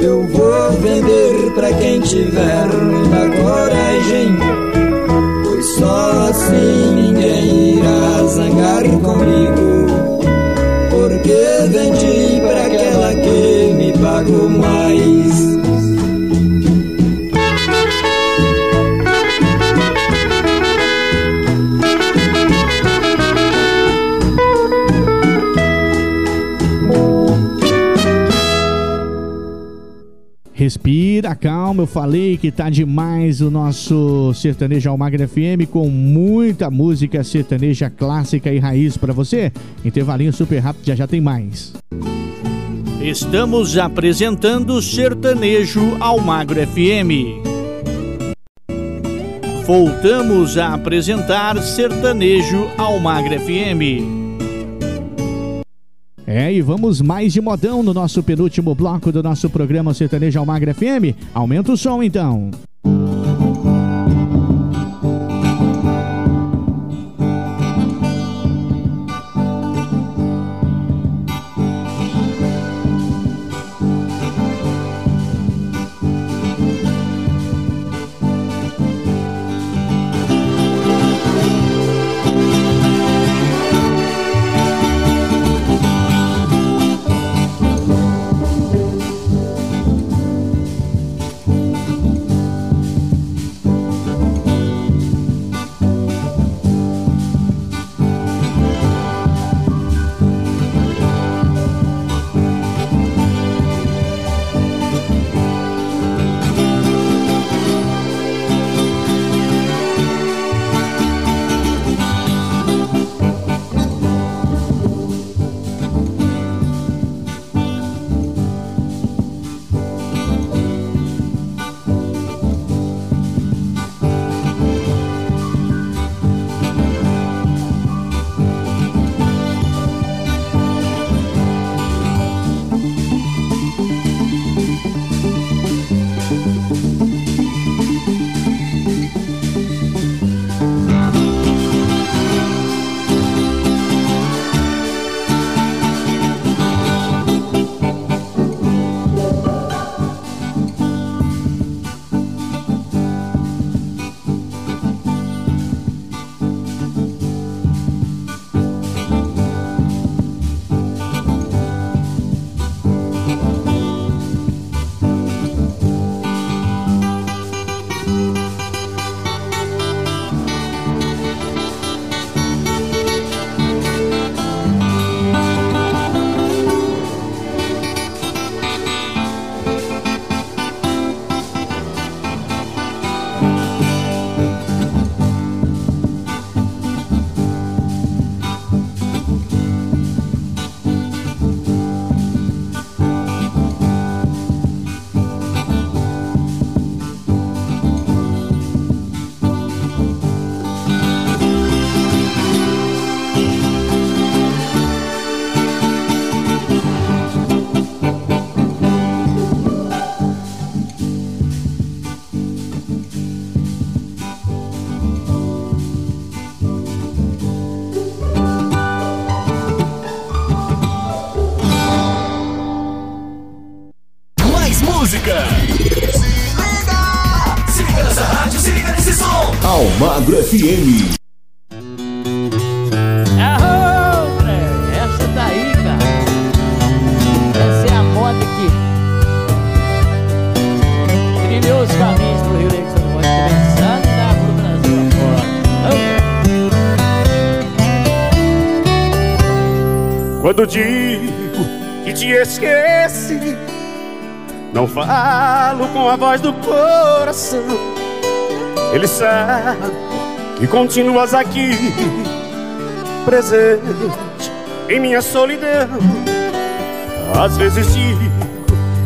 S19: Eu vou vender para quem tiver muita coragem. Pois só assim ninguém irá zangar comigo. Porque vendi para aquela que me pagou mais.
S1: Respira, calma. Eu falei que tá demais o nosso sertanejo Almagra FM com muita música sertaneja clássica e raiz pra você. Intervalinho super rápido, já já tem mais.
S20: Estamos apresentando Sertanejo Almagro FM. Voltamos a apresentar Sertanejo Almagro FM.
S1: É, e vamos mais de modão no nosso penúltimo bloco do nosso programa Sertanejo Almagra FM. Aumenta o som então.
S21: mais
S22: voz do coração. Ele sabe que continuas aqui, presente em minha solidão. Às vezes digo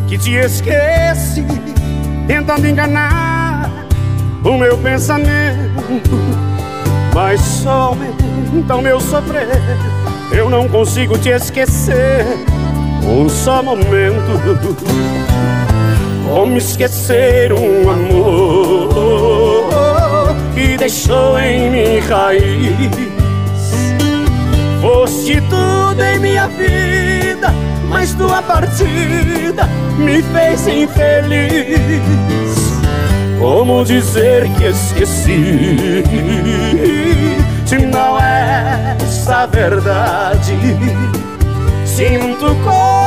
S22: que te esqueci, tentando enganar o meu pensamento, mas só aumenta o meu sofrer. Eu não consigo te esquecer um só momento. Como esquecer um amor que deixou em mim raiz? Foste tudo em minha vida, mas tua partida me fez infeliz. Como dizer que esqueci? Se não é essa verdade, sinto o coração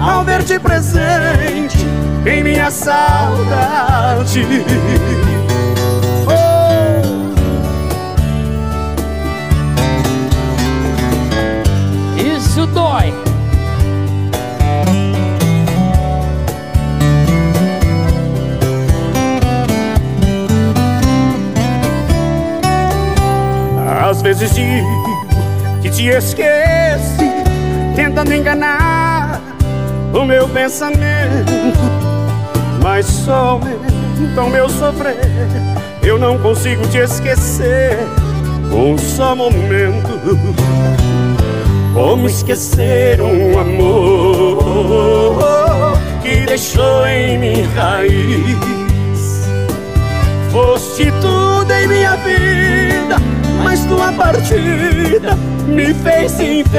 S22: ao ver-te presente em minha saudade.
S23: Isso dói.
S22: Às vezes digo que te esqueci, tentando enganar o meu pensamento, mas só aumenta o meu sofrer. Eu não consigo te esquecer um só momento. Como esquecer um amor que deixou em mim raiz? Foste tudo em minha vida, mas tua partida me fez infeliz.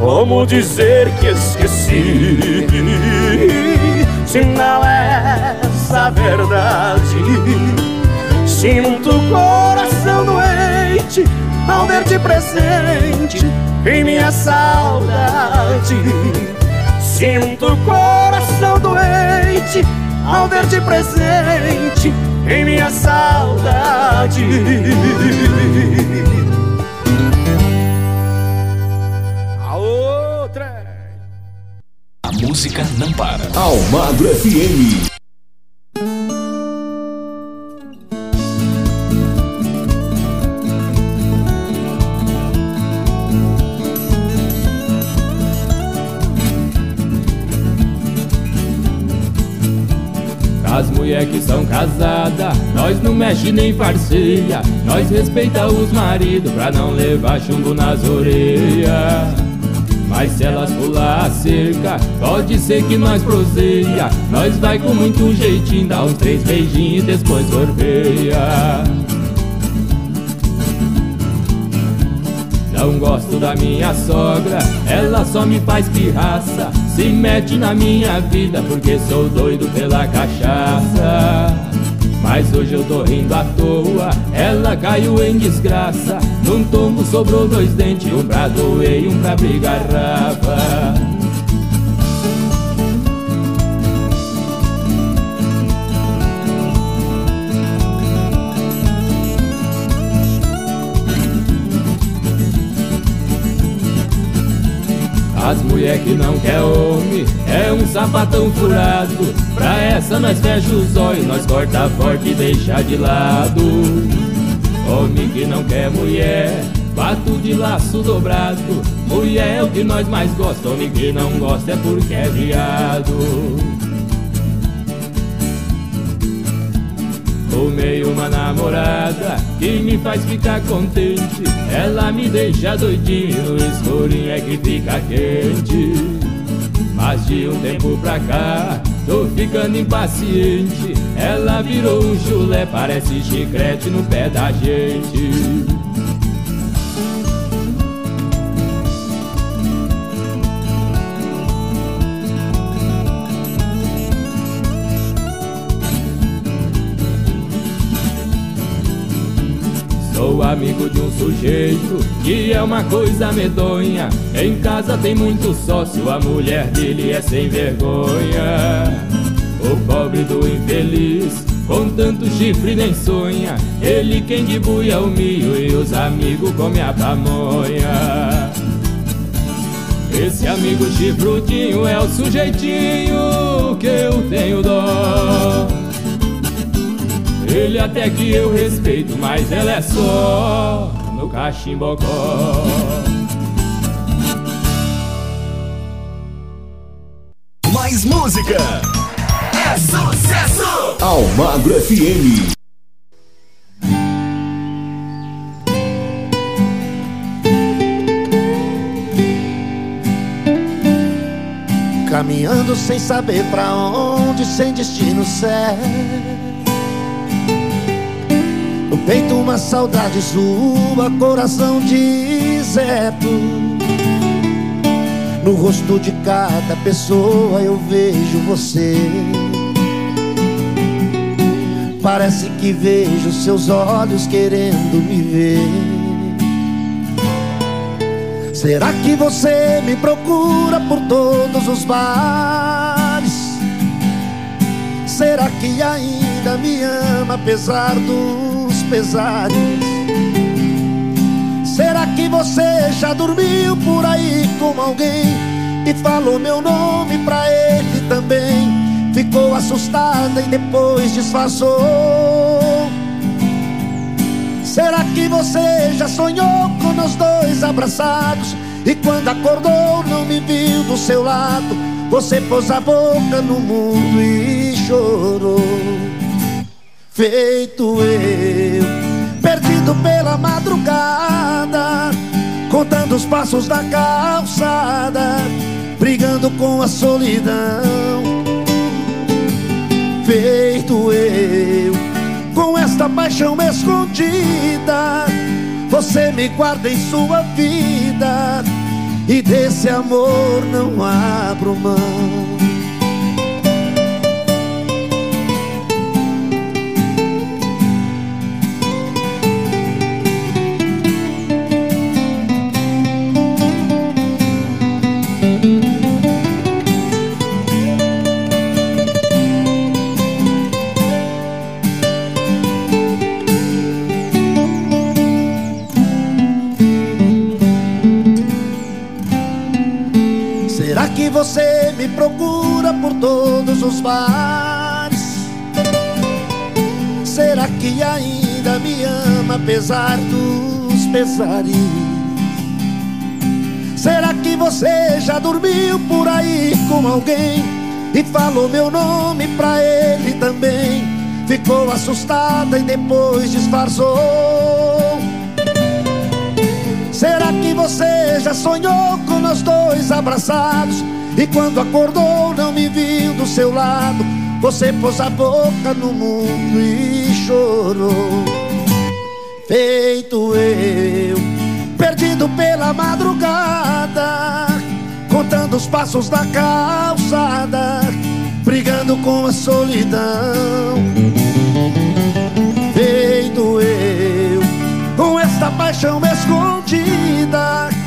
S22: Como dizer que esqueci? Se não é essa a verdade, sinto o coração doente ao ver-te presente em minha saudade. Sinto o coração doente ao ver-te presente em minha saudade.
S21: Música não para.
S4: Almagro FM.
S24: As mulher que são casadas, nós não mexe nem farceia Nós respeita os maridos pra não levar chumbo nas orelhas Mas se elas pular a cerca, pode ser que nós proseia Nós vai com muito jeitinho, dá uns três beijinhos e depois gorveia Não gosto da minha sogra, ela só me faz pirraça. Se mete na minha vida porque sou doido pela cachaça. Mas hoje eu tô rindo à toa, ela caiu em desgraça. Num tombo sobrou dois dentes, um pra doer e um pra abrir garrafa. As mulher que não quer homem é um sapatão furado. Pra essa nós fecha os olhos, nós corta forte e deixa de lado. Homem que não quer mulher, bato de laço dobrado. Mulher é o que nós mais gostamos, homem que não gosta é porque é viado. Arrumei uma namorada que me faz ficar contente. Ela me deixa doidinho, escurinho é que fica quente. Mas de um tempo pra cá, tô ficando impaciente. Ela virou um chulé, parece chiclete no pé da gente. Amigo de um sujeito que é uma coisa medonha. Em casa tem muito sócio, a mulher dele é sem vergonha. O pobre do infeliz, com tanto chifre nem sonha. Ele quem debuia o milho e os amigos come a pamonha. Esse amigo chifrudinho é o sujeitinho que eu tenho dó. Ele até que eu respeito, mas ela é só no cachimbocó.
S4: Mais música. É sucesso! Almagro FM.
S11: Caminhando sem saber pra onde, sem destino certo peito uma saudade sua, coração deserto. No rosto de cada pessoa eu vejo você. Parece que vejo seus olhos querendo me ver. Será que você me procura por todos os bares? Será que ainda me ama apesar do pesares. Será que você já dormiu por aí com alguém e falou meu nome pra ele também? Ficou assustada e depois disfarçou. Será que você já sonhou com nós dois abraçados e quando acordou não me viu do seu lado? Você pôs a boca no mundo e chorou feito eu, perdido pela madrugada, contando os passos da calçada, brigando com a solidão. Feito eu, com esta paixão escondida, você me guarda em sua vida, e desse amor não abro mão. Você me procura por todos os bares? Será que ainda me ama apesar dos pesares? Será que você já dormiu por aí com alguém e falou meu nome pra ele também? Ficou assustada e depois disfarçou. Será que você já sonhou com nós dois abraçados? E quando acordou não me viu do seu lado. Você pôs a boca no mundo e chorou. Feito eu, perdido pela madrugada Contando os passos da calçada Brigando com a solidão. Feito eu, com esta paixão escondida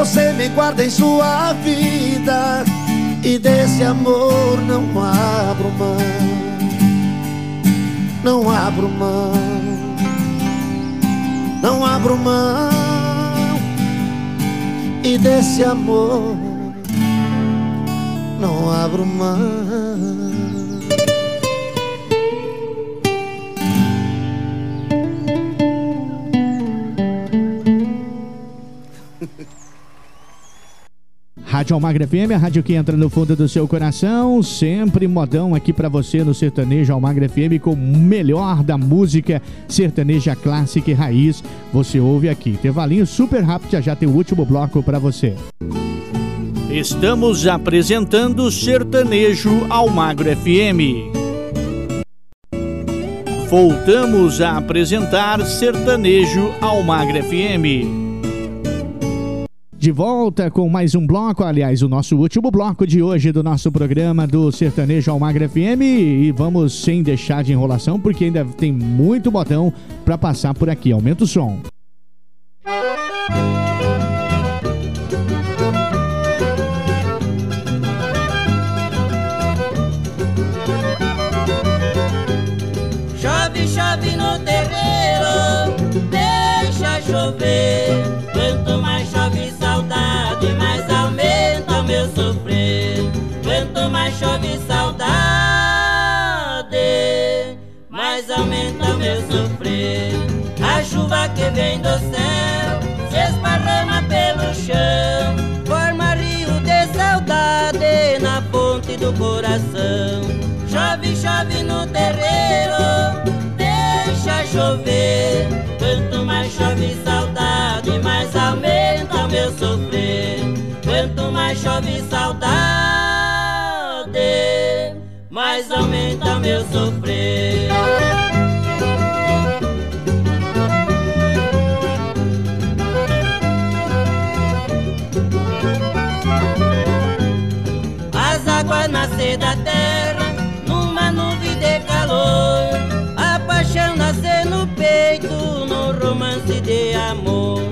S11: você me guarda em sua vida E desse amor não abro mão. Não abro mão. Não abro mão. E desse amor Não abro mão
S1: Rádio Almagra FM, a rádio que entra no fundo do seu coração, sempre modão aqui para você no Sertanejo Almagra FM com o melhor da música sertaneja clássica e raiz. Você ouve aqui. Intervalinho super rápido, já já tem o último bloco para você.
S20: Estamos apresentando Sertanejo Almagro FM. Voltamos a apresentar Sertanejo Almagro FM.
S1: De volta com mais um bloco, aliás, o nosso último bloco de hoje do nosso programa do Sertanejo Almagra FM. E vamos sem deixar de enrolação, porque ainda tem muito botão para passar por aqui. Aumenta o som.
S25: Chove, mais aumenta o meu sofrer. A chuva que vem do céu se esparrama pelo chão, forma rio de saudade na fonte do coração. Chove, chove no terreiro, deixa chover. Quanto mais chove saudade, mais aumenta o meu sofrer. Quanto mais chove saudade, mais aumenta meu sofrer. As águas nascer da terra numa nuvem de calor. A paixão nascer no peito no romance de amor.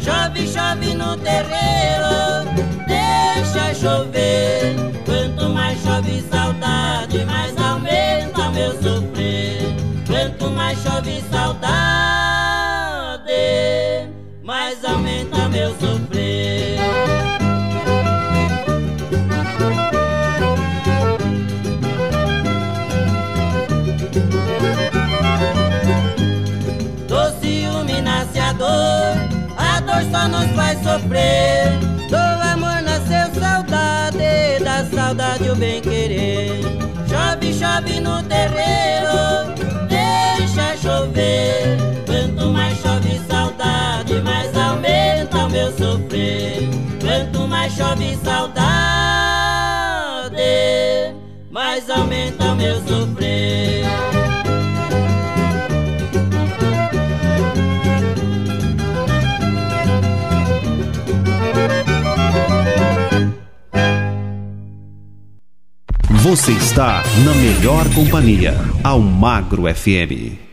S25: Chove, chove no terreiro, deixa chover. Quanto mais chove saudade, mais aumenta meu sofrer. Quanto mais chove saudade, mais aumenta meu sofrer. Do ciúme nasce a dor, a dor só nos faz sofrer. Do amor nasceu saudade, da saudade o bem querer. Chove no terreiro, deixa chover. Quanto mais chove saudade, mais aumenta o meu sofrer. Quanto mais chove saudade, mais aumenta o meu sofrer.
S8: Você está na melhor companhia, Almagro FM.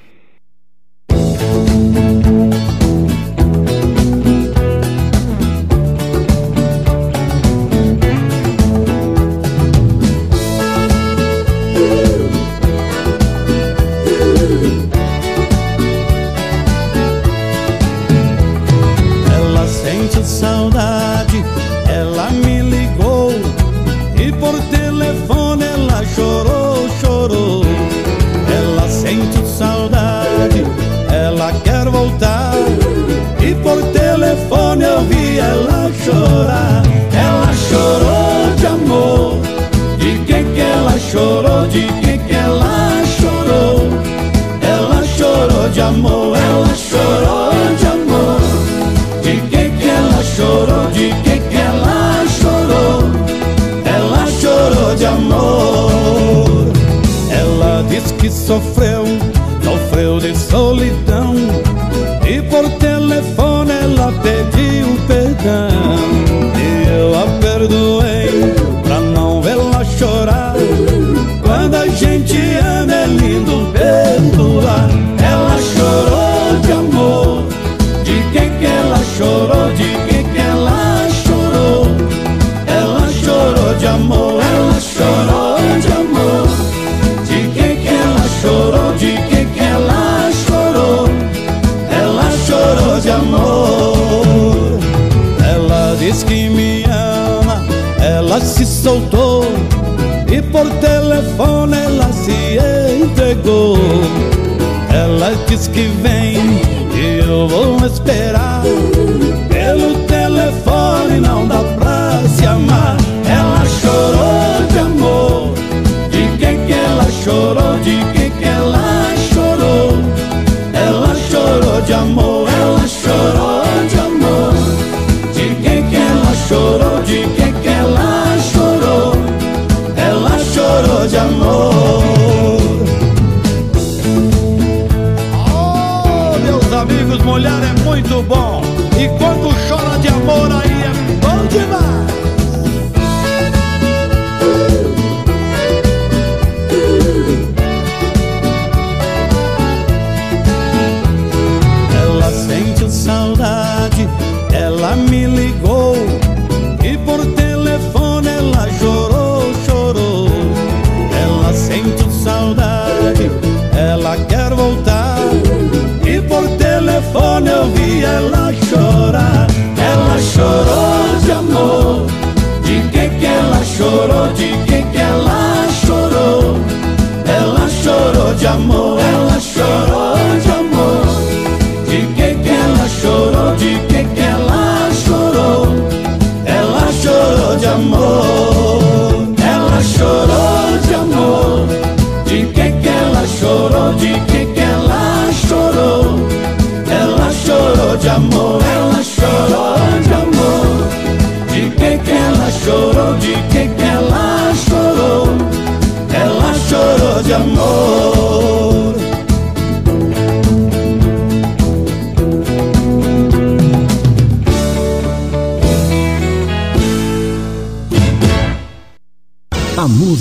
S16: De soltou e por telefone ela se entregou. Ela diz que vem e eu vou esperar. amor ela chorou de amor? De que que ela chorou? De que que ela chorou? Ela chorou de amor. Ela chorou de amor. De que que ela chorou? De que que ela chorou? Ela chorou de amor.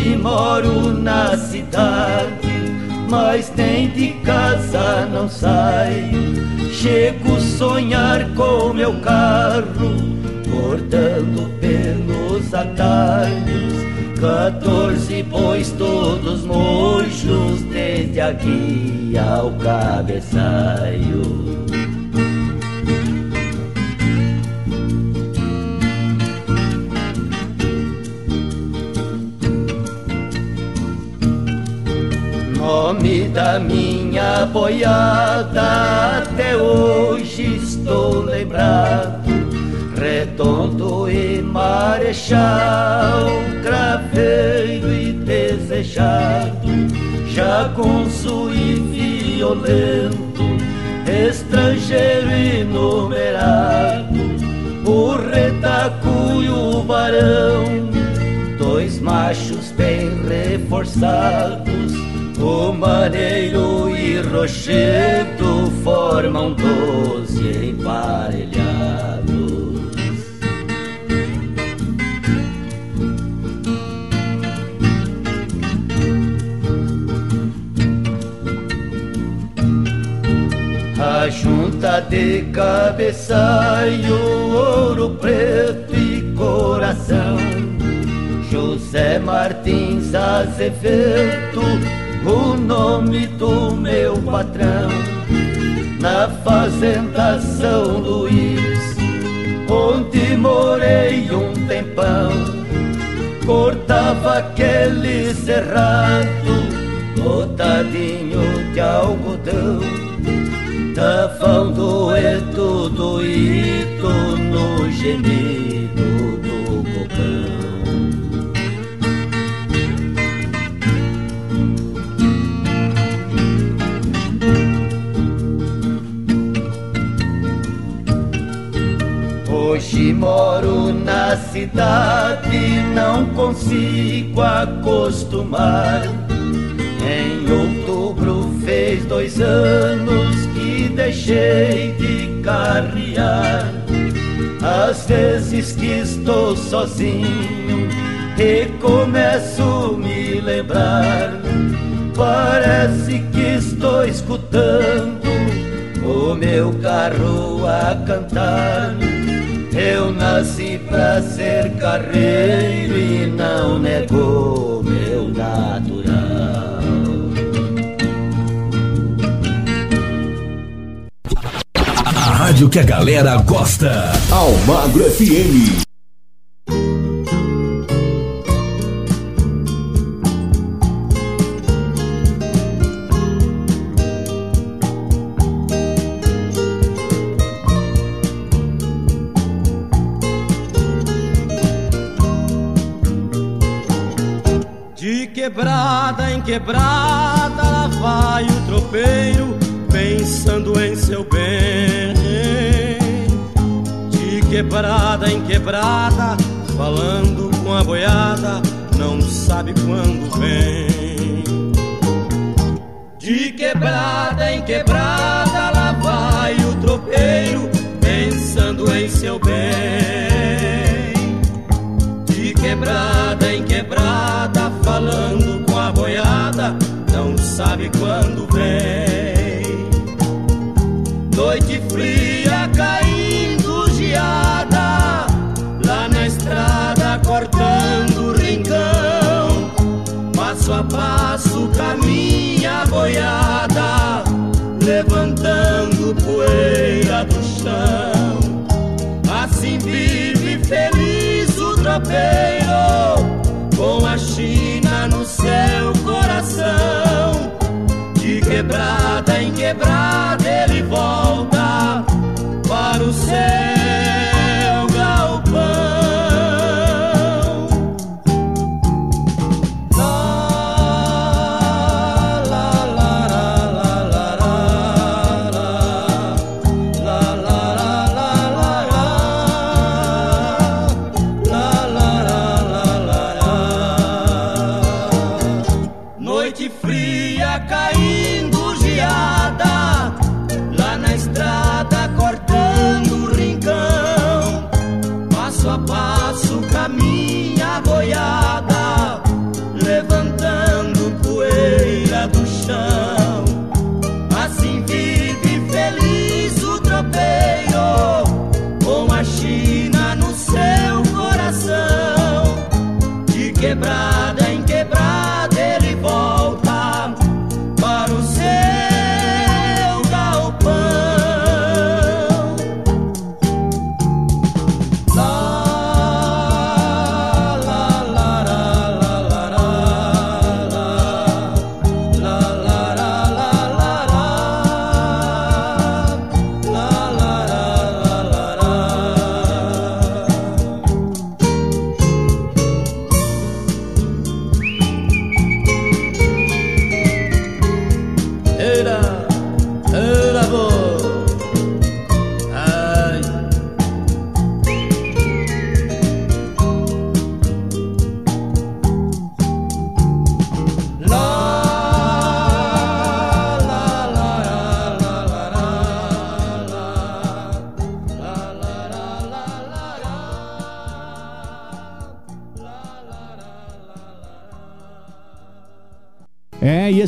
S14: Hoje moro na cidade, mas nem de casa não saio. Chego a sonhar com meu carro, cortando pelos atalhos. Quatorze bois todos mojos, desde aqui ao cabeçalho. Minha boiada até hoje estou lembrado. Redondo e marechal, craveiro e desejado, jagunço e violento, estrangeiro e numerado, o retaco e o barão, dois machos bem reforçados o maneiro e rochedo formam doze emparelhados. A junta de cabeçalho, ouro preto e coração. José Martins Azevedo o nome do meu patrão na fazenda São Luís, onde morei um tempão. Cortava aquele cerrado, lotadinho de algodão, tafando é tudo no gemido moro na cidade, não consigo acostumar. Em outubro fez dois anos que deixei de carrear. Às vezes que estou sozinho, recomeço me lembrar. Parece que estou escutando o meu carro a cantar. Nasci pra ser carreiro e não negou meu natural.
S26: A rádio que a galera gosta. Almagro FM.
S27: Quebrada lá vai o tropeiro, pensando em seu bem. De quebrada em quebrada, falando com a boiada, não sabe quando vem. De quebrada em quebrada, lá vai o tropeiro, pensando em seu bem. De quebrada em quebrada, falando com sabe quando vem. Noite fria caindo geada, lá na estrada cortando rincão. Passo a passo caminha boiada, levantando poeira do chão. Assim vive feliz o tropeiro com a China no seu coração. De quebrada em quebrada ele volta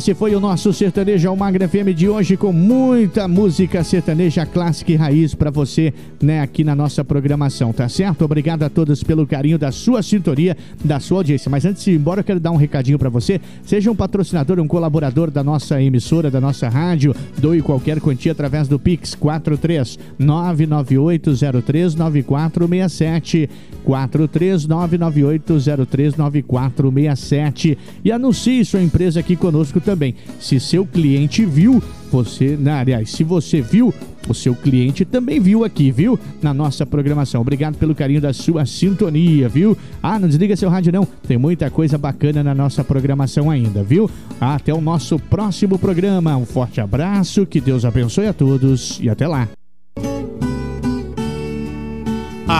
S1: esse foi o nosso Sertanejo Almagra FM de hoje com muita música sertaneja clássica e raiz para você, né, aqui na nossa programação, tá certo? Obrigado a todos pelo carinho da sua sintonia, da sua audiência. Mas antes de ir embora, eu quero dar um recadinho para você. Seja um patrocinador, um colaborador da nossa emissora, da nossa rádio, doe qualquer quantia através do Pix 43 998039467 43998039467 e anuncie sua empresa aqui conosco também. Se seu cliente viu, você, na, aliás, se você viu, o seu cliente também viu aqui, viu? Na nossa programação. Obrigado pelo carinho da sua sintonia, viu? Ah, não desliga seu rádio não. Tem muita coisa bacana na nossa programação ainda, viu? Até o nosso próximo programa. Um forte abraço, que Deus abençoe a todos e até lá.